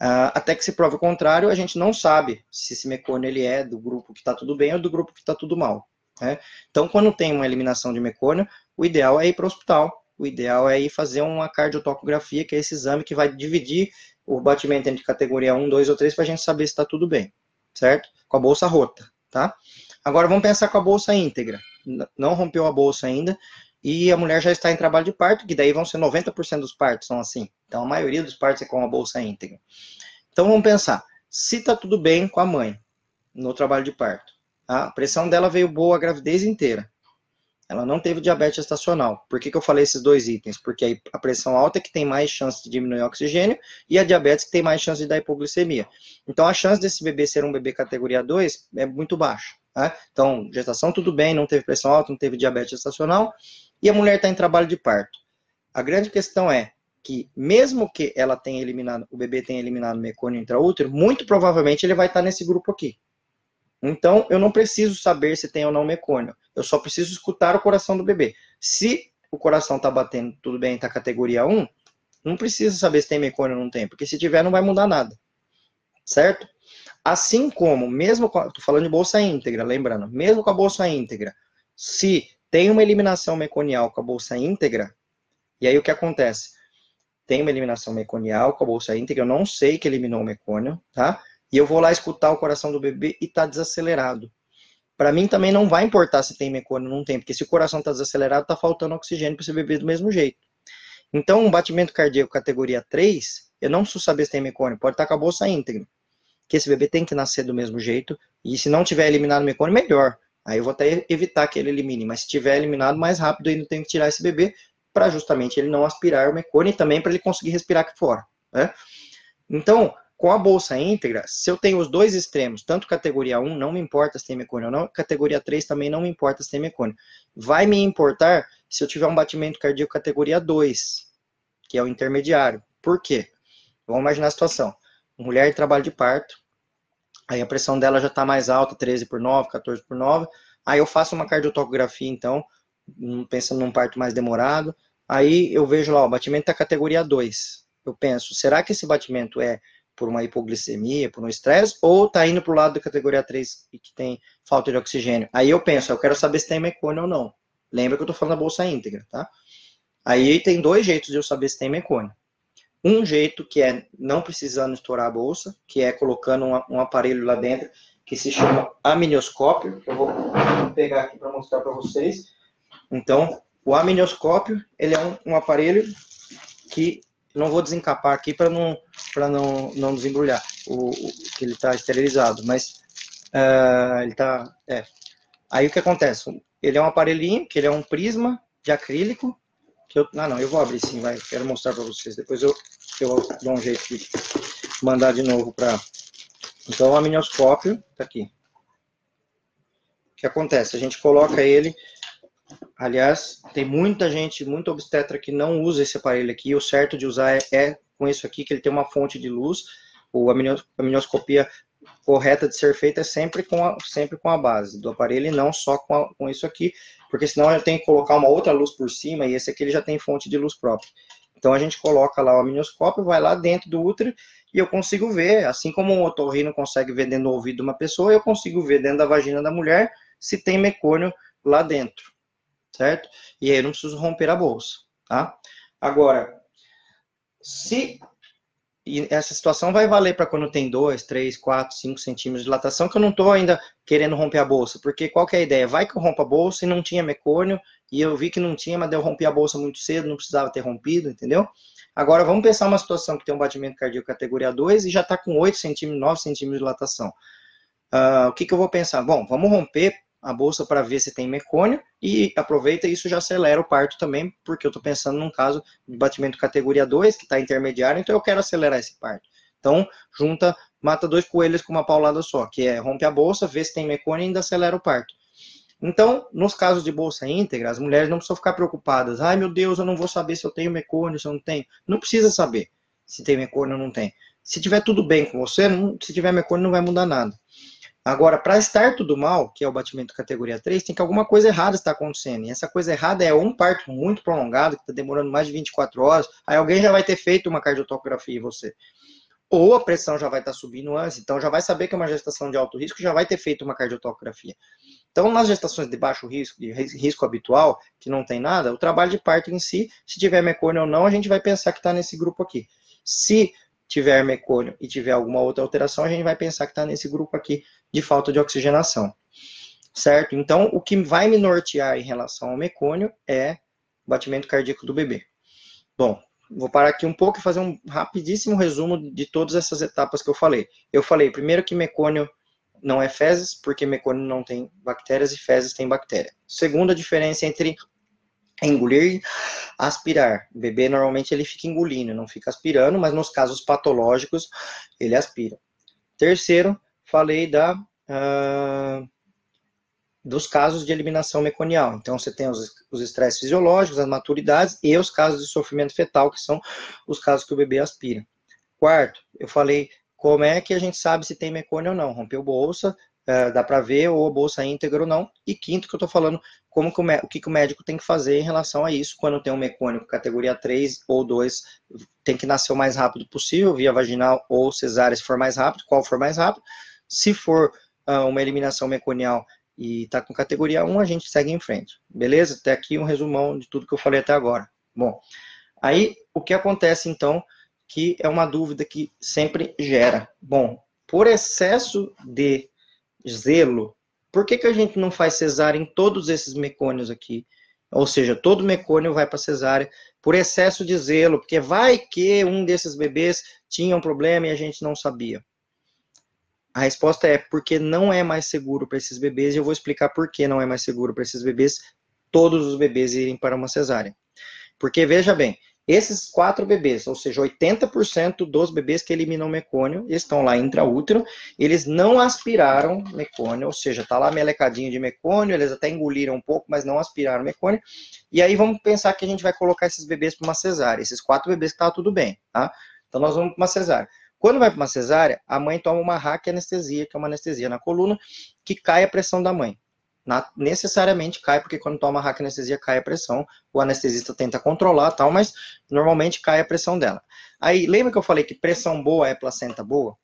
Uh, até que se prove o contrário, a gente não sabe se esse mecônio ele é do grupo que está tudo bem ou do grupo que está tudo mal. Né? Então, quando tem uma eliminação de mecônio, o ideal é ir para o hospital. O ideal é ir fazer uma cardiotocografia, que é esse exame que vai dividir o batimento entre categoria 1, 2 ou 3 para a gente saber se está tudo bem, certo? Com a bolsa rota, tá? Agora vamos pensar com a bolsa íntegra. Não rompeu a bolsa ainda e a mulher já está em trabalho de parto, que daí vão ser 90% dos partos são assim. Então a maioria dos partos é com a bolsa íntegra. Então vamos pensar, se está tudo bem com a mãe no trabalho de parto, a pressão dela veio boa a gravidez inteira. Ela não teve diabetes estacional. Por que, que eu falei esses dois itens? Porque a pressão alta é que tem mais chance de diminuir o oxigênio e a diabetes que tem mais chance de dar hipoglicemia. Então, a chance desse bebê ser um bebê categoria 2 é muito baixa. Tá? Então, gestação tudo bem, não teve pressão alta, não teve diabetes estacional e a mulher está em trabalho de parto. A grande questão é que, mesmo que ela tenha eliminado, o bebê tenha eliminado o mecônio intraútero, muito provavelmente ele vai estar nesse grupo aqui. Então, eu não preciso saber se tem ou não mecônio. Eu só preciso escutar o coração do bebê. Se o coração está batendo tudo bem, está categoria 1, não precisa saber se tem mecônio ou não tem, porque se tiver, não vai mudar nada. Certo? Assim como, mesmo com. Estou falando de bolsa íntegra, lembrando, mesmo com a bolsa íntegra, se tem uma eliminação meconial com a bolsa íntegra, e aí o que acontece? Tem uma eliminação meconial com a bolsa íntegra, eu não sei que eliminou o mecônio, tá? E eu vou lá escutar o coração do bebê e tá desacelerado. Para mim também não vai importar se tem mecônio ou não tem, porque se o coração está desacelerado, tá faltando oxigênio para esse bebê do mesmo jeito. Então, um batimento cardíaco categoria 3, eu não preciso saber se tem mecônio, pode estar tá com a bolsa íntegra. Que esse bebê tem que nascer do mesmo jeito, e se não tiver eliminado mecônio, melhor. Aí eu vou até evitar que ele elimine, mas se tiver eliminado mais rápido, ainda tenho que tirar esse bebê para justamente ele não aspirar o mecônio e também para ele conseguir respirar aqui fora. Né? Então, com a bolsa íntegra, se eu tenho os dois extremos, tanto categoria 1, não me importa se tem mecônio ou não, categoria 3 também não me importa se tem mecônio. Vai me importar se eu tiver um batimento cardíaco categoria 2, que é o intermediário. Por quê? Vamos imaginar a situação. Mulher em trabalho de parto, aí a pressão dela já está mais alta, 13 por 9, 14 por 9, aí eu faço uma cardiotocografia, então, pensando num parto mais demorado, aí eu vejo lá, o batimento da categoria 2. Eu penso, será que esse batimento é por uma hipoglicemia, por um estresse, ou está indo para o lado da categoria 3 e que tem falta de oxigênio. Aí eu penso, eu quero saber se tem mecônio ou não. Lembra que eu estou falando da bolsa íntegra, tá? Aí tem dois jeitos de eu saber se tem mecônio. Um jeito que é não precisando estourar a bolsa, que é colocando um, um aparelho lá dentro, que se chama amnioscópio, eu vou pegar aqui para mostrar para vocês. Então, o amnioscópio, ele é um, um aparelho que não vou desencapar aqui para não, não, não desembrulhar o, o que ele está esterilizado, mas uh, ele está. É. Aí o que acontece? Ele é um aparelhinho, que ele é um prisma de acrílico. Que eu, ah, não, eu vou abrir sim, vai. Quero mostrar para vocês. Depois eu, eu dou um jeito de mandar de novo para. Então, o amnioscópio está aqui. O que acontece? A gente coloca ele Aliás, tem muita gente, muita obstetra que não usa esse aparelho aqui. O certo de usar é, é com isso aqui, que ele tem uma fonte de luz, ou a minioscopia correta de ser feita é sempre com a, sempre com a base do aparelho e não só com, a, com isso aqui, porque senão eu tenho que colocar uma outra luz por cima e esse aqui ele já tem fonte de luz própria. Então a gente coloca lá o amnioscópio, vai lá dentro do útero e eu consigo ver, assim como um otorrino consegue ver dentro do ouvido de uma pessoa, eu consigo ver dentro da vagina da mulher se tem mecônio lá dentro, certo? E aí eu não preciso romper a bolsa, tá? Agora, se e essa situação vai valer para quando tem 2, 3, 4, 5 centímetros de dilatação, que eu não estou ainda querendo romper a bolsa, porque qual é a ideia? Vai que eu rompo a bolsa e não tinha mecônio, e eu vi que não tinha, mas eu rompi a bolsa muito cedo, não precisava ter rompido, entendeu? Agora vamos pensar uma situação que tem um batimento cardíaco categoria 2 e já está com 8 centímetros, 9 centímetros de dilatação. Uh, o que, que eu vou pensar? Bom, vamos romper a bolsa para ver se tem mecônio e aproveita isso já acelera o parto também, porque eu estou pensando num caso de batimento categoria 2, que está intermediário, então eu quero acelerar esse parto. Então, junta, mata dois coelhos com uma paulada só, que é rompe a bolsa, vê se tem mecônio e ainda acelera o parto. Então, nos casos de bolsa íntegra, as mulheres não precisam ficar preocupadas. Ai, meu Deus, eu não vou saber se eu tenho mecônio, se eu não tenho. Não precisa saber se tem mecônio ou não tem. Se tiver tudo bem com você, não, se tiver mecônio, não vai mudar nada. Agora, para estar tudo mal, que é o batimento categoria 3, tem que alguma coisa errada estar acontecendo. E essa coisa errada é um parto muito prolongado, que está demorando mais de 24 horas, aí alguém já vai ter feito uma cardiotografia em você. Ou a pressão já vai estar tá subindo antes, então já vai saber que é uma gestação de alto risco, já vai ter feito uma cardiotografia. Então, nas gestações de baixo risco, de risco habitual, que não tem nada, o trabalho de parto em si, se tiver mecônio ou não, a gente vai pensar que está nesse grupo aqui. Se tiver mecônio e tiver alguma outra alteração, a gente vai pensar que está nesse grupo aqui de falta de oxigenação. Certo? Então, o que vai me nortear em relação ao mecônio é o batimento cardíaco do bebê. Bom, vou parar aqui um pouco e fazer um rapidíssimo resumo de todas essas etapas que eu falei. Eu falei, primeiro, que mecônio não é fezes, porque mecônio não tem bactérias e fezes tem bactéria. Segunda diferença entre engolir e aspirar. O bebê normalmente ele fica engolindo, não fica aspirando, mas nos casos patológicos ele aspira. Terceiro, falei da uh, dos casos de eliminação meconial. Então você tem os, os estresses fisiológicos, as maturidades e os casos de sofrimento fetal, que são os casos que o bebê aspira. Quarto, eu falei como é que a gente sabe se tem mecônio ou não. Rompeu bolsa, uh, dá para ver, ou a bolsa é íntegra ou não. E quinto, que eu estou falando, como que o, o, que, que o médico tem que fazer em relação a isso, quando tem um mecônico categoria 3 ou 2, tem que nascer o mais rápido possível, via vaginal ou cesárea, se for mais rápido, qual for mais rápido. Se for uh, uma eliminação meconial e está com categoria 1, a gente segue em frente. Beleza? Até aqui um resumão de tudo que eu falei até agora. Bom, aí o que acontece então, que é uma dúvida que sempre gera. Bom, por excesso de zelo, por que, que a gente não faz cesárea em todos esses mecônios aqui? Ou seja, todo mecônio vai para cesárea por excesso de zelo, porque vai que um desses bebês tinha um problema e a gente não sabia. A resposta é porque não é mais seguro para esses bebês, e eu vou explicar por que não é mais seguro para esses bebês, todos os bebês irem para uma cesárea. Porque, veja bem, esses quatro bebês, ou seja, 80% dos bebês que eliminam mecônio, estão lá intraútero, eles não aspiraram mecônio, ou seja, está lá melecadinho de mecônio, eles até engoliram um pouco, mas não aspiraram mecônio. E aí vamos pensar que a gente vai colocar esses bebês para uma cesárea, esses quatro bebês que estavam tudo bem, tá? Então nós vamos para uma cesárea. Quando vai para uma cesárea, a mãe toma uma raque anestesia, que é uma anestesia na coluna, que cai a pressão da mãe na, necessariamente cai, porque quando toma raca anestesia cai a pressão, o anestesista tenta controlar tal, mas normalmente cai a pressão dela. Aí, lembra que eu falei que pressão boa é placenta boa?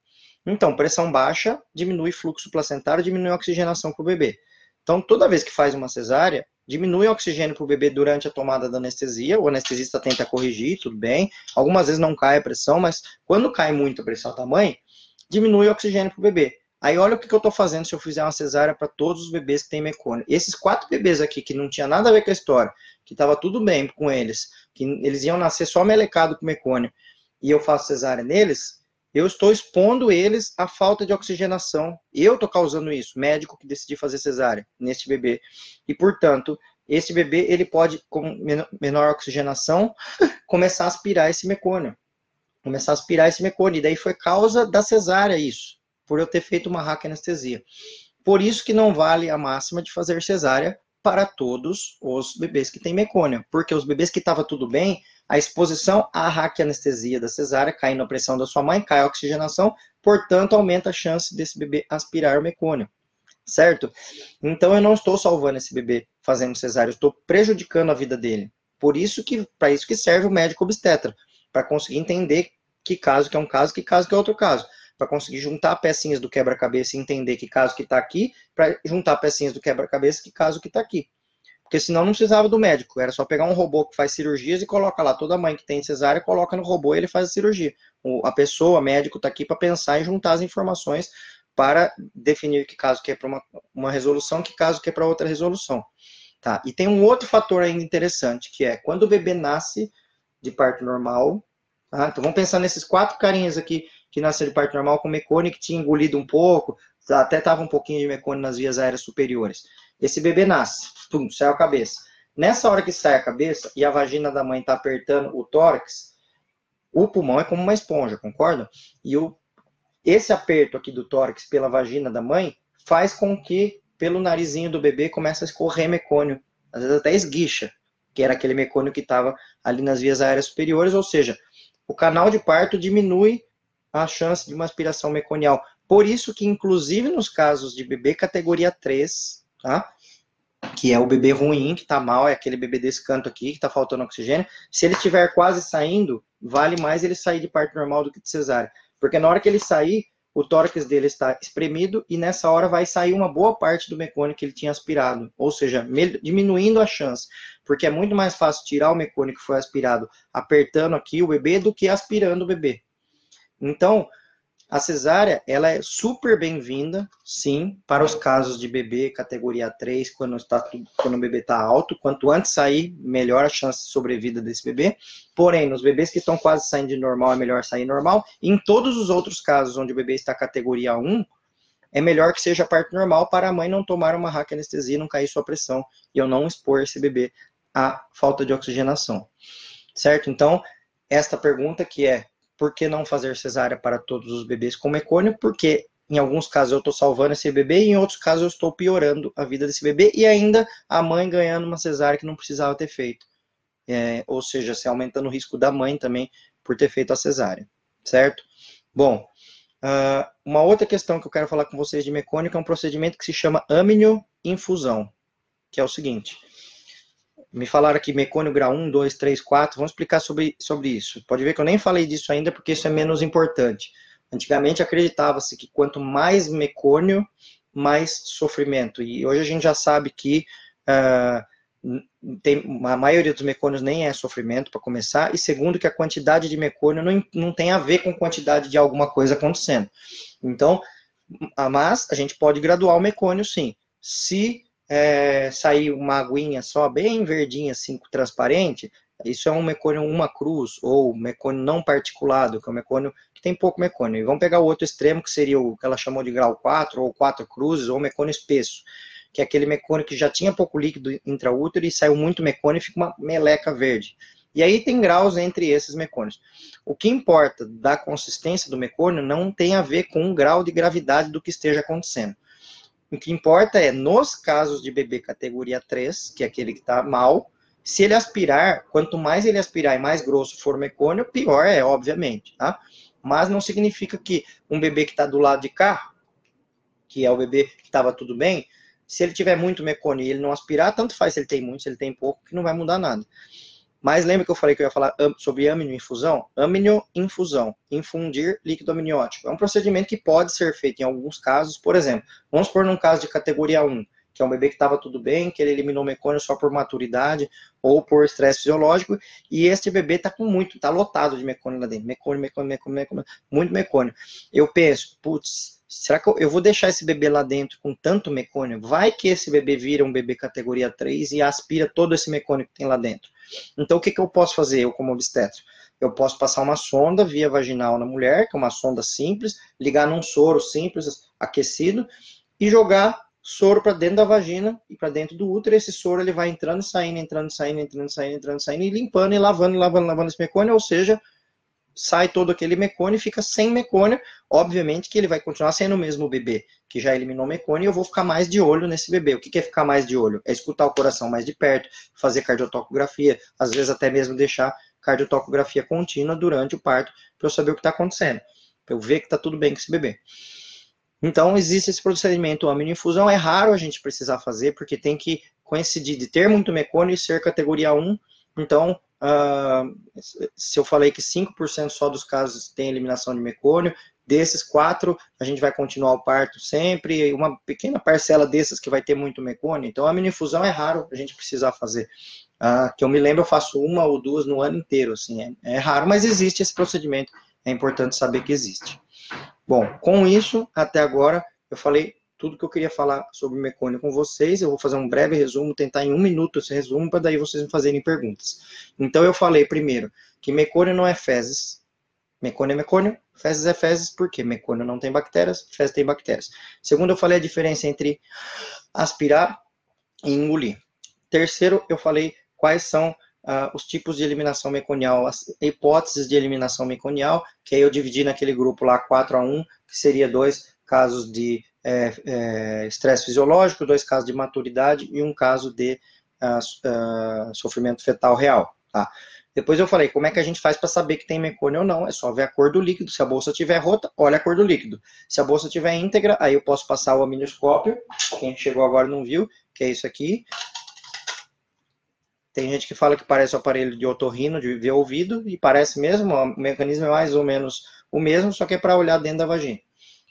Então, pressão baixa diminui fluxo placentário, diminui a oxigenação para o bebê. Então, toda vez que faz uma cesárea, diminui o oxigênio para o bebê durante a tomada da anestesia, o anestesista tenta corrigir, tudo bem. Algumas vezes não cai a pressão, mas quando cai muito a pressão da mãe, diminui o oxigênio para o bebê. Aí olha o que, que eu estou fazendo se eu fizer uma cesárea para todos os bebês que têm mecônio. Esses quatro bebês aqui, que não tinha nada a ver com a história, que estava tudo bem com eles, que eles iam nascer só melecado com mecônio, e eu faço cesárea neles, eu estou expondo eles à falta de oxigenação. Eu estou causando isso, médico que decidi fazer cesárea neste bebê. E, portanto, esse bebê, ele pode, com menor oxigenação, começar a aspirar esse mecônio. Começar a aspirar esse mecônio. E daí foi causa da cesárea isso por eu ter feito uma anestesia. Por isso que não vale a máxima de fazer cesárea para todos os bebês que têm mecônio, porque os bebês que estavam tudo bem, a exposição à raquianestesia da cesárea, caindo a pressão da sua mãe, cai a oxigenação, portanto, aumenta a chance desse bebê aspirar o certo? Então, eu não estou salvando esse bebê fazendo cesárea, eu estou prejudicando a vida dele. Por isso que, para isso que serve o médico obstetra, para conseguir entender que caso que é um caso, que caso que é outro caso para conseguir juntar pecinhas do quebra-cabeça e entender que caso que está aqui, para juntar pecinhas do quebra-cabeça que caso que está aqui. Porque senão não precisava do médico, era só pegar um robô que faz cirurgias e coloca lá. Toda mãe que tem cesárea coloca no robô e ele faz a cirurgia. O, a pessoa, o médico, está aqui para pensar e juntar as informações para definir que caso que é para uma, uma resolução, que caso que é para outra resolução. Tá? E tem um outro fator ainda interessante, que é quando o bebê nasce de parto normal, tá? então vamos pensar nesses quatro carinhas aqui que nasceu de parto normal com mecone, que tinha engolido um pouco, até estava um pouquinho de mecone nas vias aéreas superiores. Esse bebê nasce, pum, sai a cabeça. Nessa hora que sai a cabeça e a vagina da mãe está apertando o tórax, o pulmão é como uma esponja, concorda? E o, esse aperto aqui do tórax pela vagina da mãe faz com que pelo narizinho do bebê comece a escorrer mecônio, às vezes até esguicha, que era aquele mecônio que estava ali nas vias aéreas superiores, ou seja, o canal de parto diminui a chance de uma aspiração meconial. Por isso que, inclusive, nos casos de bebê categoria 3, tá? Que é o bebê ruim, que tá mal, é aquele bebê desse canto aqui, que tá faltando oxigênio. Se ele estiver quase saindo, vale mais ele sair de parto normal do que de cesárea. Porque na hora que ele sair, o tórax dele está espremido e nessa hora vai sair uma boa parte do mecônico que ele tinha aspirado, ou seja, diminuindo a chance, porque é muito mais fácil tirar o mecônico que foi aspirado apertando aqui o bebê do que aspirando o bebê. Então, a cesárea, ela é super bem-vinda, sim, para os casos de bebê categoria 3, quando, está, quando o bebê está alto. Quanto antes sair, melhor a chance de sobrevida desse bebê. Porém, nos bebês que estão quase saindo de normal, é melhor sair normal. E em todos os outros casos onde o bebê está categoria 1, é melhor que seja parto normal para a mãe não tomar uma raquianestesia, não cair sua pressão e eu não expor esse bebê à falta de oxigenação. Certo? Então, esta pergunta que é por que não fazer cesárea para todos os bebês com mecônio? Porque em alguns casos eu estou salvando esse bebê e em outros casos eu estou piorando a vida desse bebê e ainda a mãe ganhando uma cesárea que não precisava ter feito. É, ou seja, se aumentando o risco da mãe também por ter feito a cesárea, certo? Bom, uh, uma outra questão que eu quero falar com vocês de mecônico é um procedimento que se chama amnioinfusão, que é o seguinte, me falaram aqui mecônio grau 1, 2, 3, 4. Vamos explicar sobre, sobre isso. Pode ver que eu nem falei disso ainda porque isso é menos importante. Antigamente acreditava-se que quanto mais mecônio, mais sofrimento. E hoje a gente já sabe que uh, tem, a maioria dos mecônios nem é sofrimento para começar. E segundo, que a quantidade de mecônio não, não tem a ver com quantidade de alguma coisa acontecendo. Então, mas a gente pode graduar o mecônio sim. Se é, sair uma aguinha só, bem verdinha, assim, transparente, isso é um mecônio uma cruz, ou mecônio não particulado, que é um mecônio que tem pouco mecônio. E vamos pegar o outro extremo, que seria o que ela chamou de grau 4, ou 4 cruzes, ou mecônio espesso, que é aquele mecônio que já tinha pouco líquido intraútero e saiu muito mecônio e fica uma meleca verde. E aí tem graus entre esses mecônios. O que importa da consistência do mecônio não tem a ver com o grau de gravidade do que esteja acontecendo. O que importa é, nos casos de bebê categoria 3, que é aquele que está mal, se ele aspirar, quanto mais ele aspirar e mais grosso for o mecônio, pior é, obviamente, tá? Mas não significa que um bebê que está do lado de cá, que é o bebê que estava tudo bem, se ele tiver muito mecônio e ele não aspirar, tanto faz se ele tem muito, se ele tem pouco, que não vai mudar nada. Mas lembra que eu falei que eu ia falar sobre aminoinfusão? Aminoinfusão, infundir líquido amniótico. É um procedimento que pode ser feito em alguns casos, por exemplo, vamos por num caso de categoria 1, que é um bebê que estava tudo bem, que ele eliminou mecônio só por maturidade ou por estresse fisiológico, e este bebê está com muito, está lotado de mecônio lá dentro, mecônio, mecônio, mecônio, mecônio, muito mecônio. Eu penso, putz, será que eu, vou deixar esse bebê lá dentro com tanto mecônio? Vai que esse bebê vira um bebê categoria 3 e aspira todo esse mecônio que tem lá dentro. Então, o que, que eu posso fazer, eu como obstetra? Eu posso passar uma sonda via vaginal na mulher, que é uma sonda simples, ligar num soro simples, aquecido, e jogar soro para dentro da vagina e para dentro do útero. Esse soro ele vai entrando e saindo, entrando e saindo, entrando e saindo, entrando e saindo, e limpando e lavando, lavando, lavando esse mecônio, ou seja, sai todo aquele mecônio e fica sem mecônio. Obviamente que ele vai continuar sendo o mesmo bebê, que já eliminou mecônio, e eu vou ficar mais de olho nesse bebê. O que é ficar mais de olho? É escutar o coração mais de perto, fazer cardiotocografia, às vezes até mesmo deixar cardiotocografia contínua durante o parto para eu saber o que está acontecendo, para eu ver que está tudo bem com esse bebê. Então, existe esse procedimento aminoinfusão, é raro a gente precisar fazer, porque tem que coincidir de ter muito mecônio e ser categoria 1, então, uh, se eu falei que 5% só dos casos tem eliminação de mecônio, desses quatro, a gente vai continuar o parto sempre, uma pequena parcela desses que vai ter muito mecônio, então a minifusão é raro a gente precisar fazer. Uh, que eu me lembro, eu faço uma ou duas no ano inteiro, assim, é, é raro, mas existe esse procedimento, é importante saber que existe. Bom, com isso, até agora, eu falei tudo que eu queria falar sobre mecônio com vocês. Eu vou fazer um breve resumo, tentar em um minuto esse resumo, para daí vocês me fazerem perguntas. Então, eu falei primeiro que mecônio não é fezes. Mecônio é mecônio, fezes é fezes, porque mecônio não tem bactérias, fezes tem bactérias. Segundo, eu falei a diferença entre aspirar e engolir. Terceiro, eu falei quais são Uh, os tipos de eliminação meconial, as hipóteses de eliminação meconial, que aí eu dividi naquele grupo lá 4 a 1, que seria dois casos de é, é, estresse fisiológico, dois casos de maturidade e um caso de uh, uh, sofrimento fetal real. Tá? Depois eu falei, como é que a gente faz para saber que tem mecônio ou não? É só ver a cor do líquido. Se a bolsa estiver rota, olha a cor do líquido. Se a bolsa estiver íntegra, aí eu posso passar o aminoscópio. Quem chegou agora não viu, que é isso aqui. Tem gente que fala que parece o aparelho de otorrino, de ver ouvido, e parece mesmo, o mecanismo é mais ou menos o mesmo, só que é para olhar dentro da vagina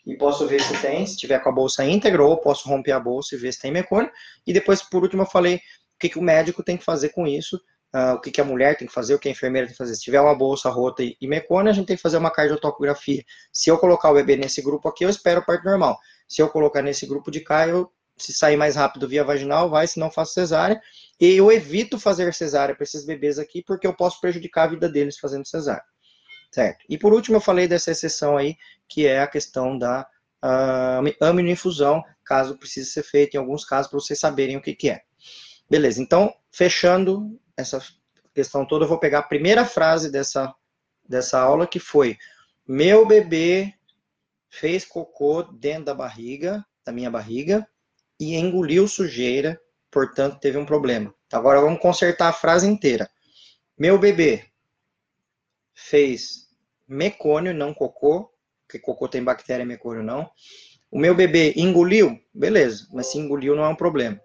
e posso ver se tem, se tiver com a bolsa íntegra, ou posso romper a bolsa e ver se tem mecônio. E depois, por último, eu falei o que, que o médico tem que fazer com isso, uh, o que, que a mulher tem que fazer, o que a enfermeira tem que fazer. Se tiver uma bolsa rota e, e a gente tem que fazer uma cardiotocografia. Se eu colocar o bebê nesse grupo aqui, eu espero o parto normal. Se eu colocar nesse grupo de cá, eu, se sair mais rápido via vaginal, vai, se não faço cesárea. E eu evito fazer cesárea para esses bebês aqui, porque eu posso prejudicar a vida deles fazendo cesárea. Certo. E por último, eu falei dessa exceção aí, que é a questão da uh, aminoinfusão, caso precise ser feito em alguns casos, para vocês saberem o que, que é. Beleza, então, fechando essa questão toda, eu vou pegar a primeira frase dessa, dessa aula, que foi: Meu bebê fez cocô dentro da barriga, da minha barriga, e engoliu sujeira, portanto, teve um problema. Agora vamos consertar a frase inteira. Meu bebê fez mecônio, não cocô, porque cocô tem bactéria, mecônio não. O meu bebê engoliu, beleza, mas se engoliu não é um problema.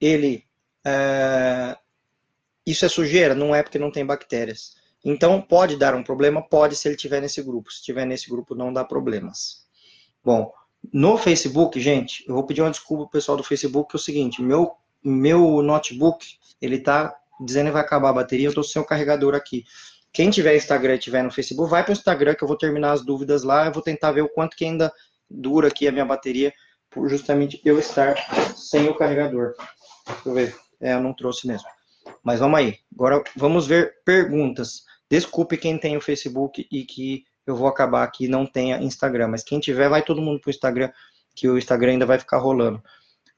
Ele, é, isso é sujeira? Não é porque não tem bactérias. Então, pode dar um problema? Pode, se ele estiver nesse grupo. Se estiver nesse grupo, não dá problemas. Bom, no Facebook, gente, eu vou pedir uma desculpa pro pessoal do Facebook, que é o seguinte, meu, meu notebook, ele tá dizendo que vai acabar a bateria, eu tô sem o carregador aqui. Quem tiver Instagram e tiver no Facebook, vai para o Instagram que eu vou terminar as dúvidas lá. Eu vou tentar ver o quanto que ainda dura aqui a minha bateria, por justamente eu estar sem o carregador. Deixa eu ver. É, eu não trouxe mesmo. Mas vamos aí. Agora vamos ver perguntas. Desculpe quem tem o Facebook e que eu vou acabar aqui não tenha Instagram. Mas quem tiver, vai todo mundo para o Instagram, que o Instagram ainda vai ficar rolando.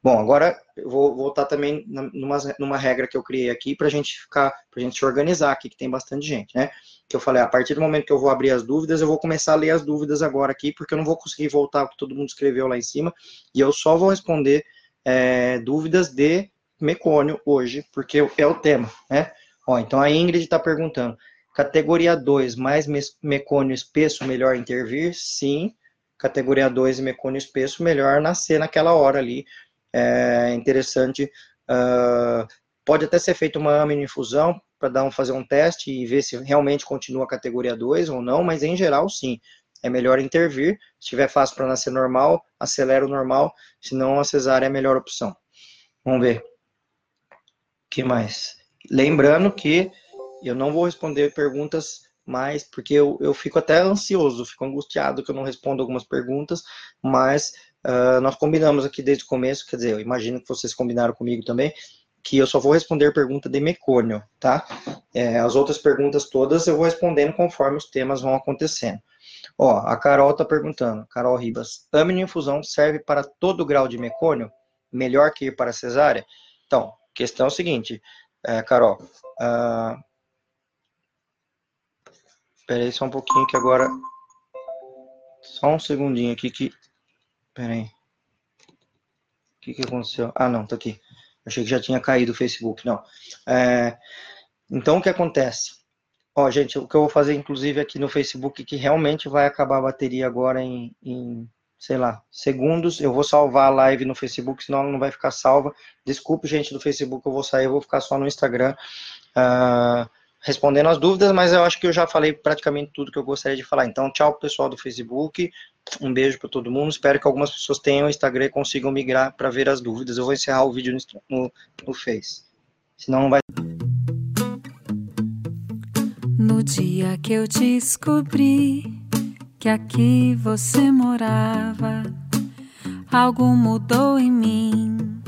Bom, agora eu vou voltar também numa, numa regra que eu criei aqui para a gente ficar, para a gente se organizar aqui, que tem bastante gente, né? Que eu falei, a partir do momento que eu vou abrir as dúvidas, eu vou começar a ler as dúvidas agora aqui, porque eu não vou conseguir voltar que todo mundo escreveu lá em cima, e eu só vou responder é, dúvidas de mecônio hoje, porque é o tema, né? Ó, então a Ingrid está perguntando, categoria 2, mais mecônio espesso, melhor intervir? Sim. Categoria 2 e mecônio espesso, melhor nascer naquela hora ali, é interessante. Uh, pode até ser feita uma aminoinfusão para dar um, fazer um teste e ver se realmente continua a categoria 2 ou não, mas em geral, sim. É melhor intervir. Se tiver fácil para nascer normal, acelera o normal, senão a cesárea é a melhor opção. Vamos ver. O que mais? Lembrando que eu não vou responder perguntas mais, porque eu, eu fico até ansioso, fico angustiado que eu não respondo algumas perguntas, mas Uh, nós combinamos aqui desde o começo, quer dizer, eu imagino que vocês combinaram comigo também, que eu só vou responder pergunta de mecônio, tá? É, as outras perguntas todas eu vou respondendo conforme os temas vão acontecendo. Ó, a Carol tá perguntando, Carol Ribas, infusão serve para todo grau de mecônio? Melhor que ir para cesárea? Então, questão é seguinte, é, Carol, uh, aí só um pouquinho que agora, só um segundinho aqui que Pera aí. O que, que aconteceu? Ah, não, tá aqui. Achei que já tinha caído o Facebook. Não. É, Então, o que acontece? Ó, gente, o que eu vou fazer, inclusive, aqui no Facebook, que realmente vai acabar a bateria agora em, em sei lá, segundos. Eu vou salvar a live no Facebook, senão não vai ficar salva. Desculpe, gente do Facebook, eu vou sair, eu vou ficar só no Instagram. Uh, respondendo as dúvidas, mas eu acho que eu já falei praticamente tudo que eu gostaria de falar. Então, tchau pessoal do Facebook, um beijo para todo mundo. Espero que algumas pessoas tenham o Instagram e consigam migrar para ver as dúvidas. Eu vou encerrar o vídeo no, no, Face, senão não vai. No dia que eu descobri que aqui você morava, algo mudou em mim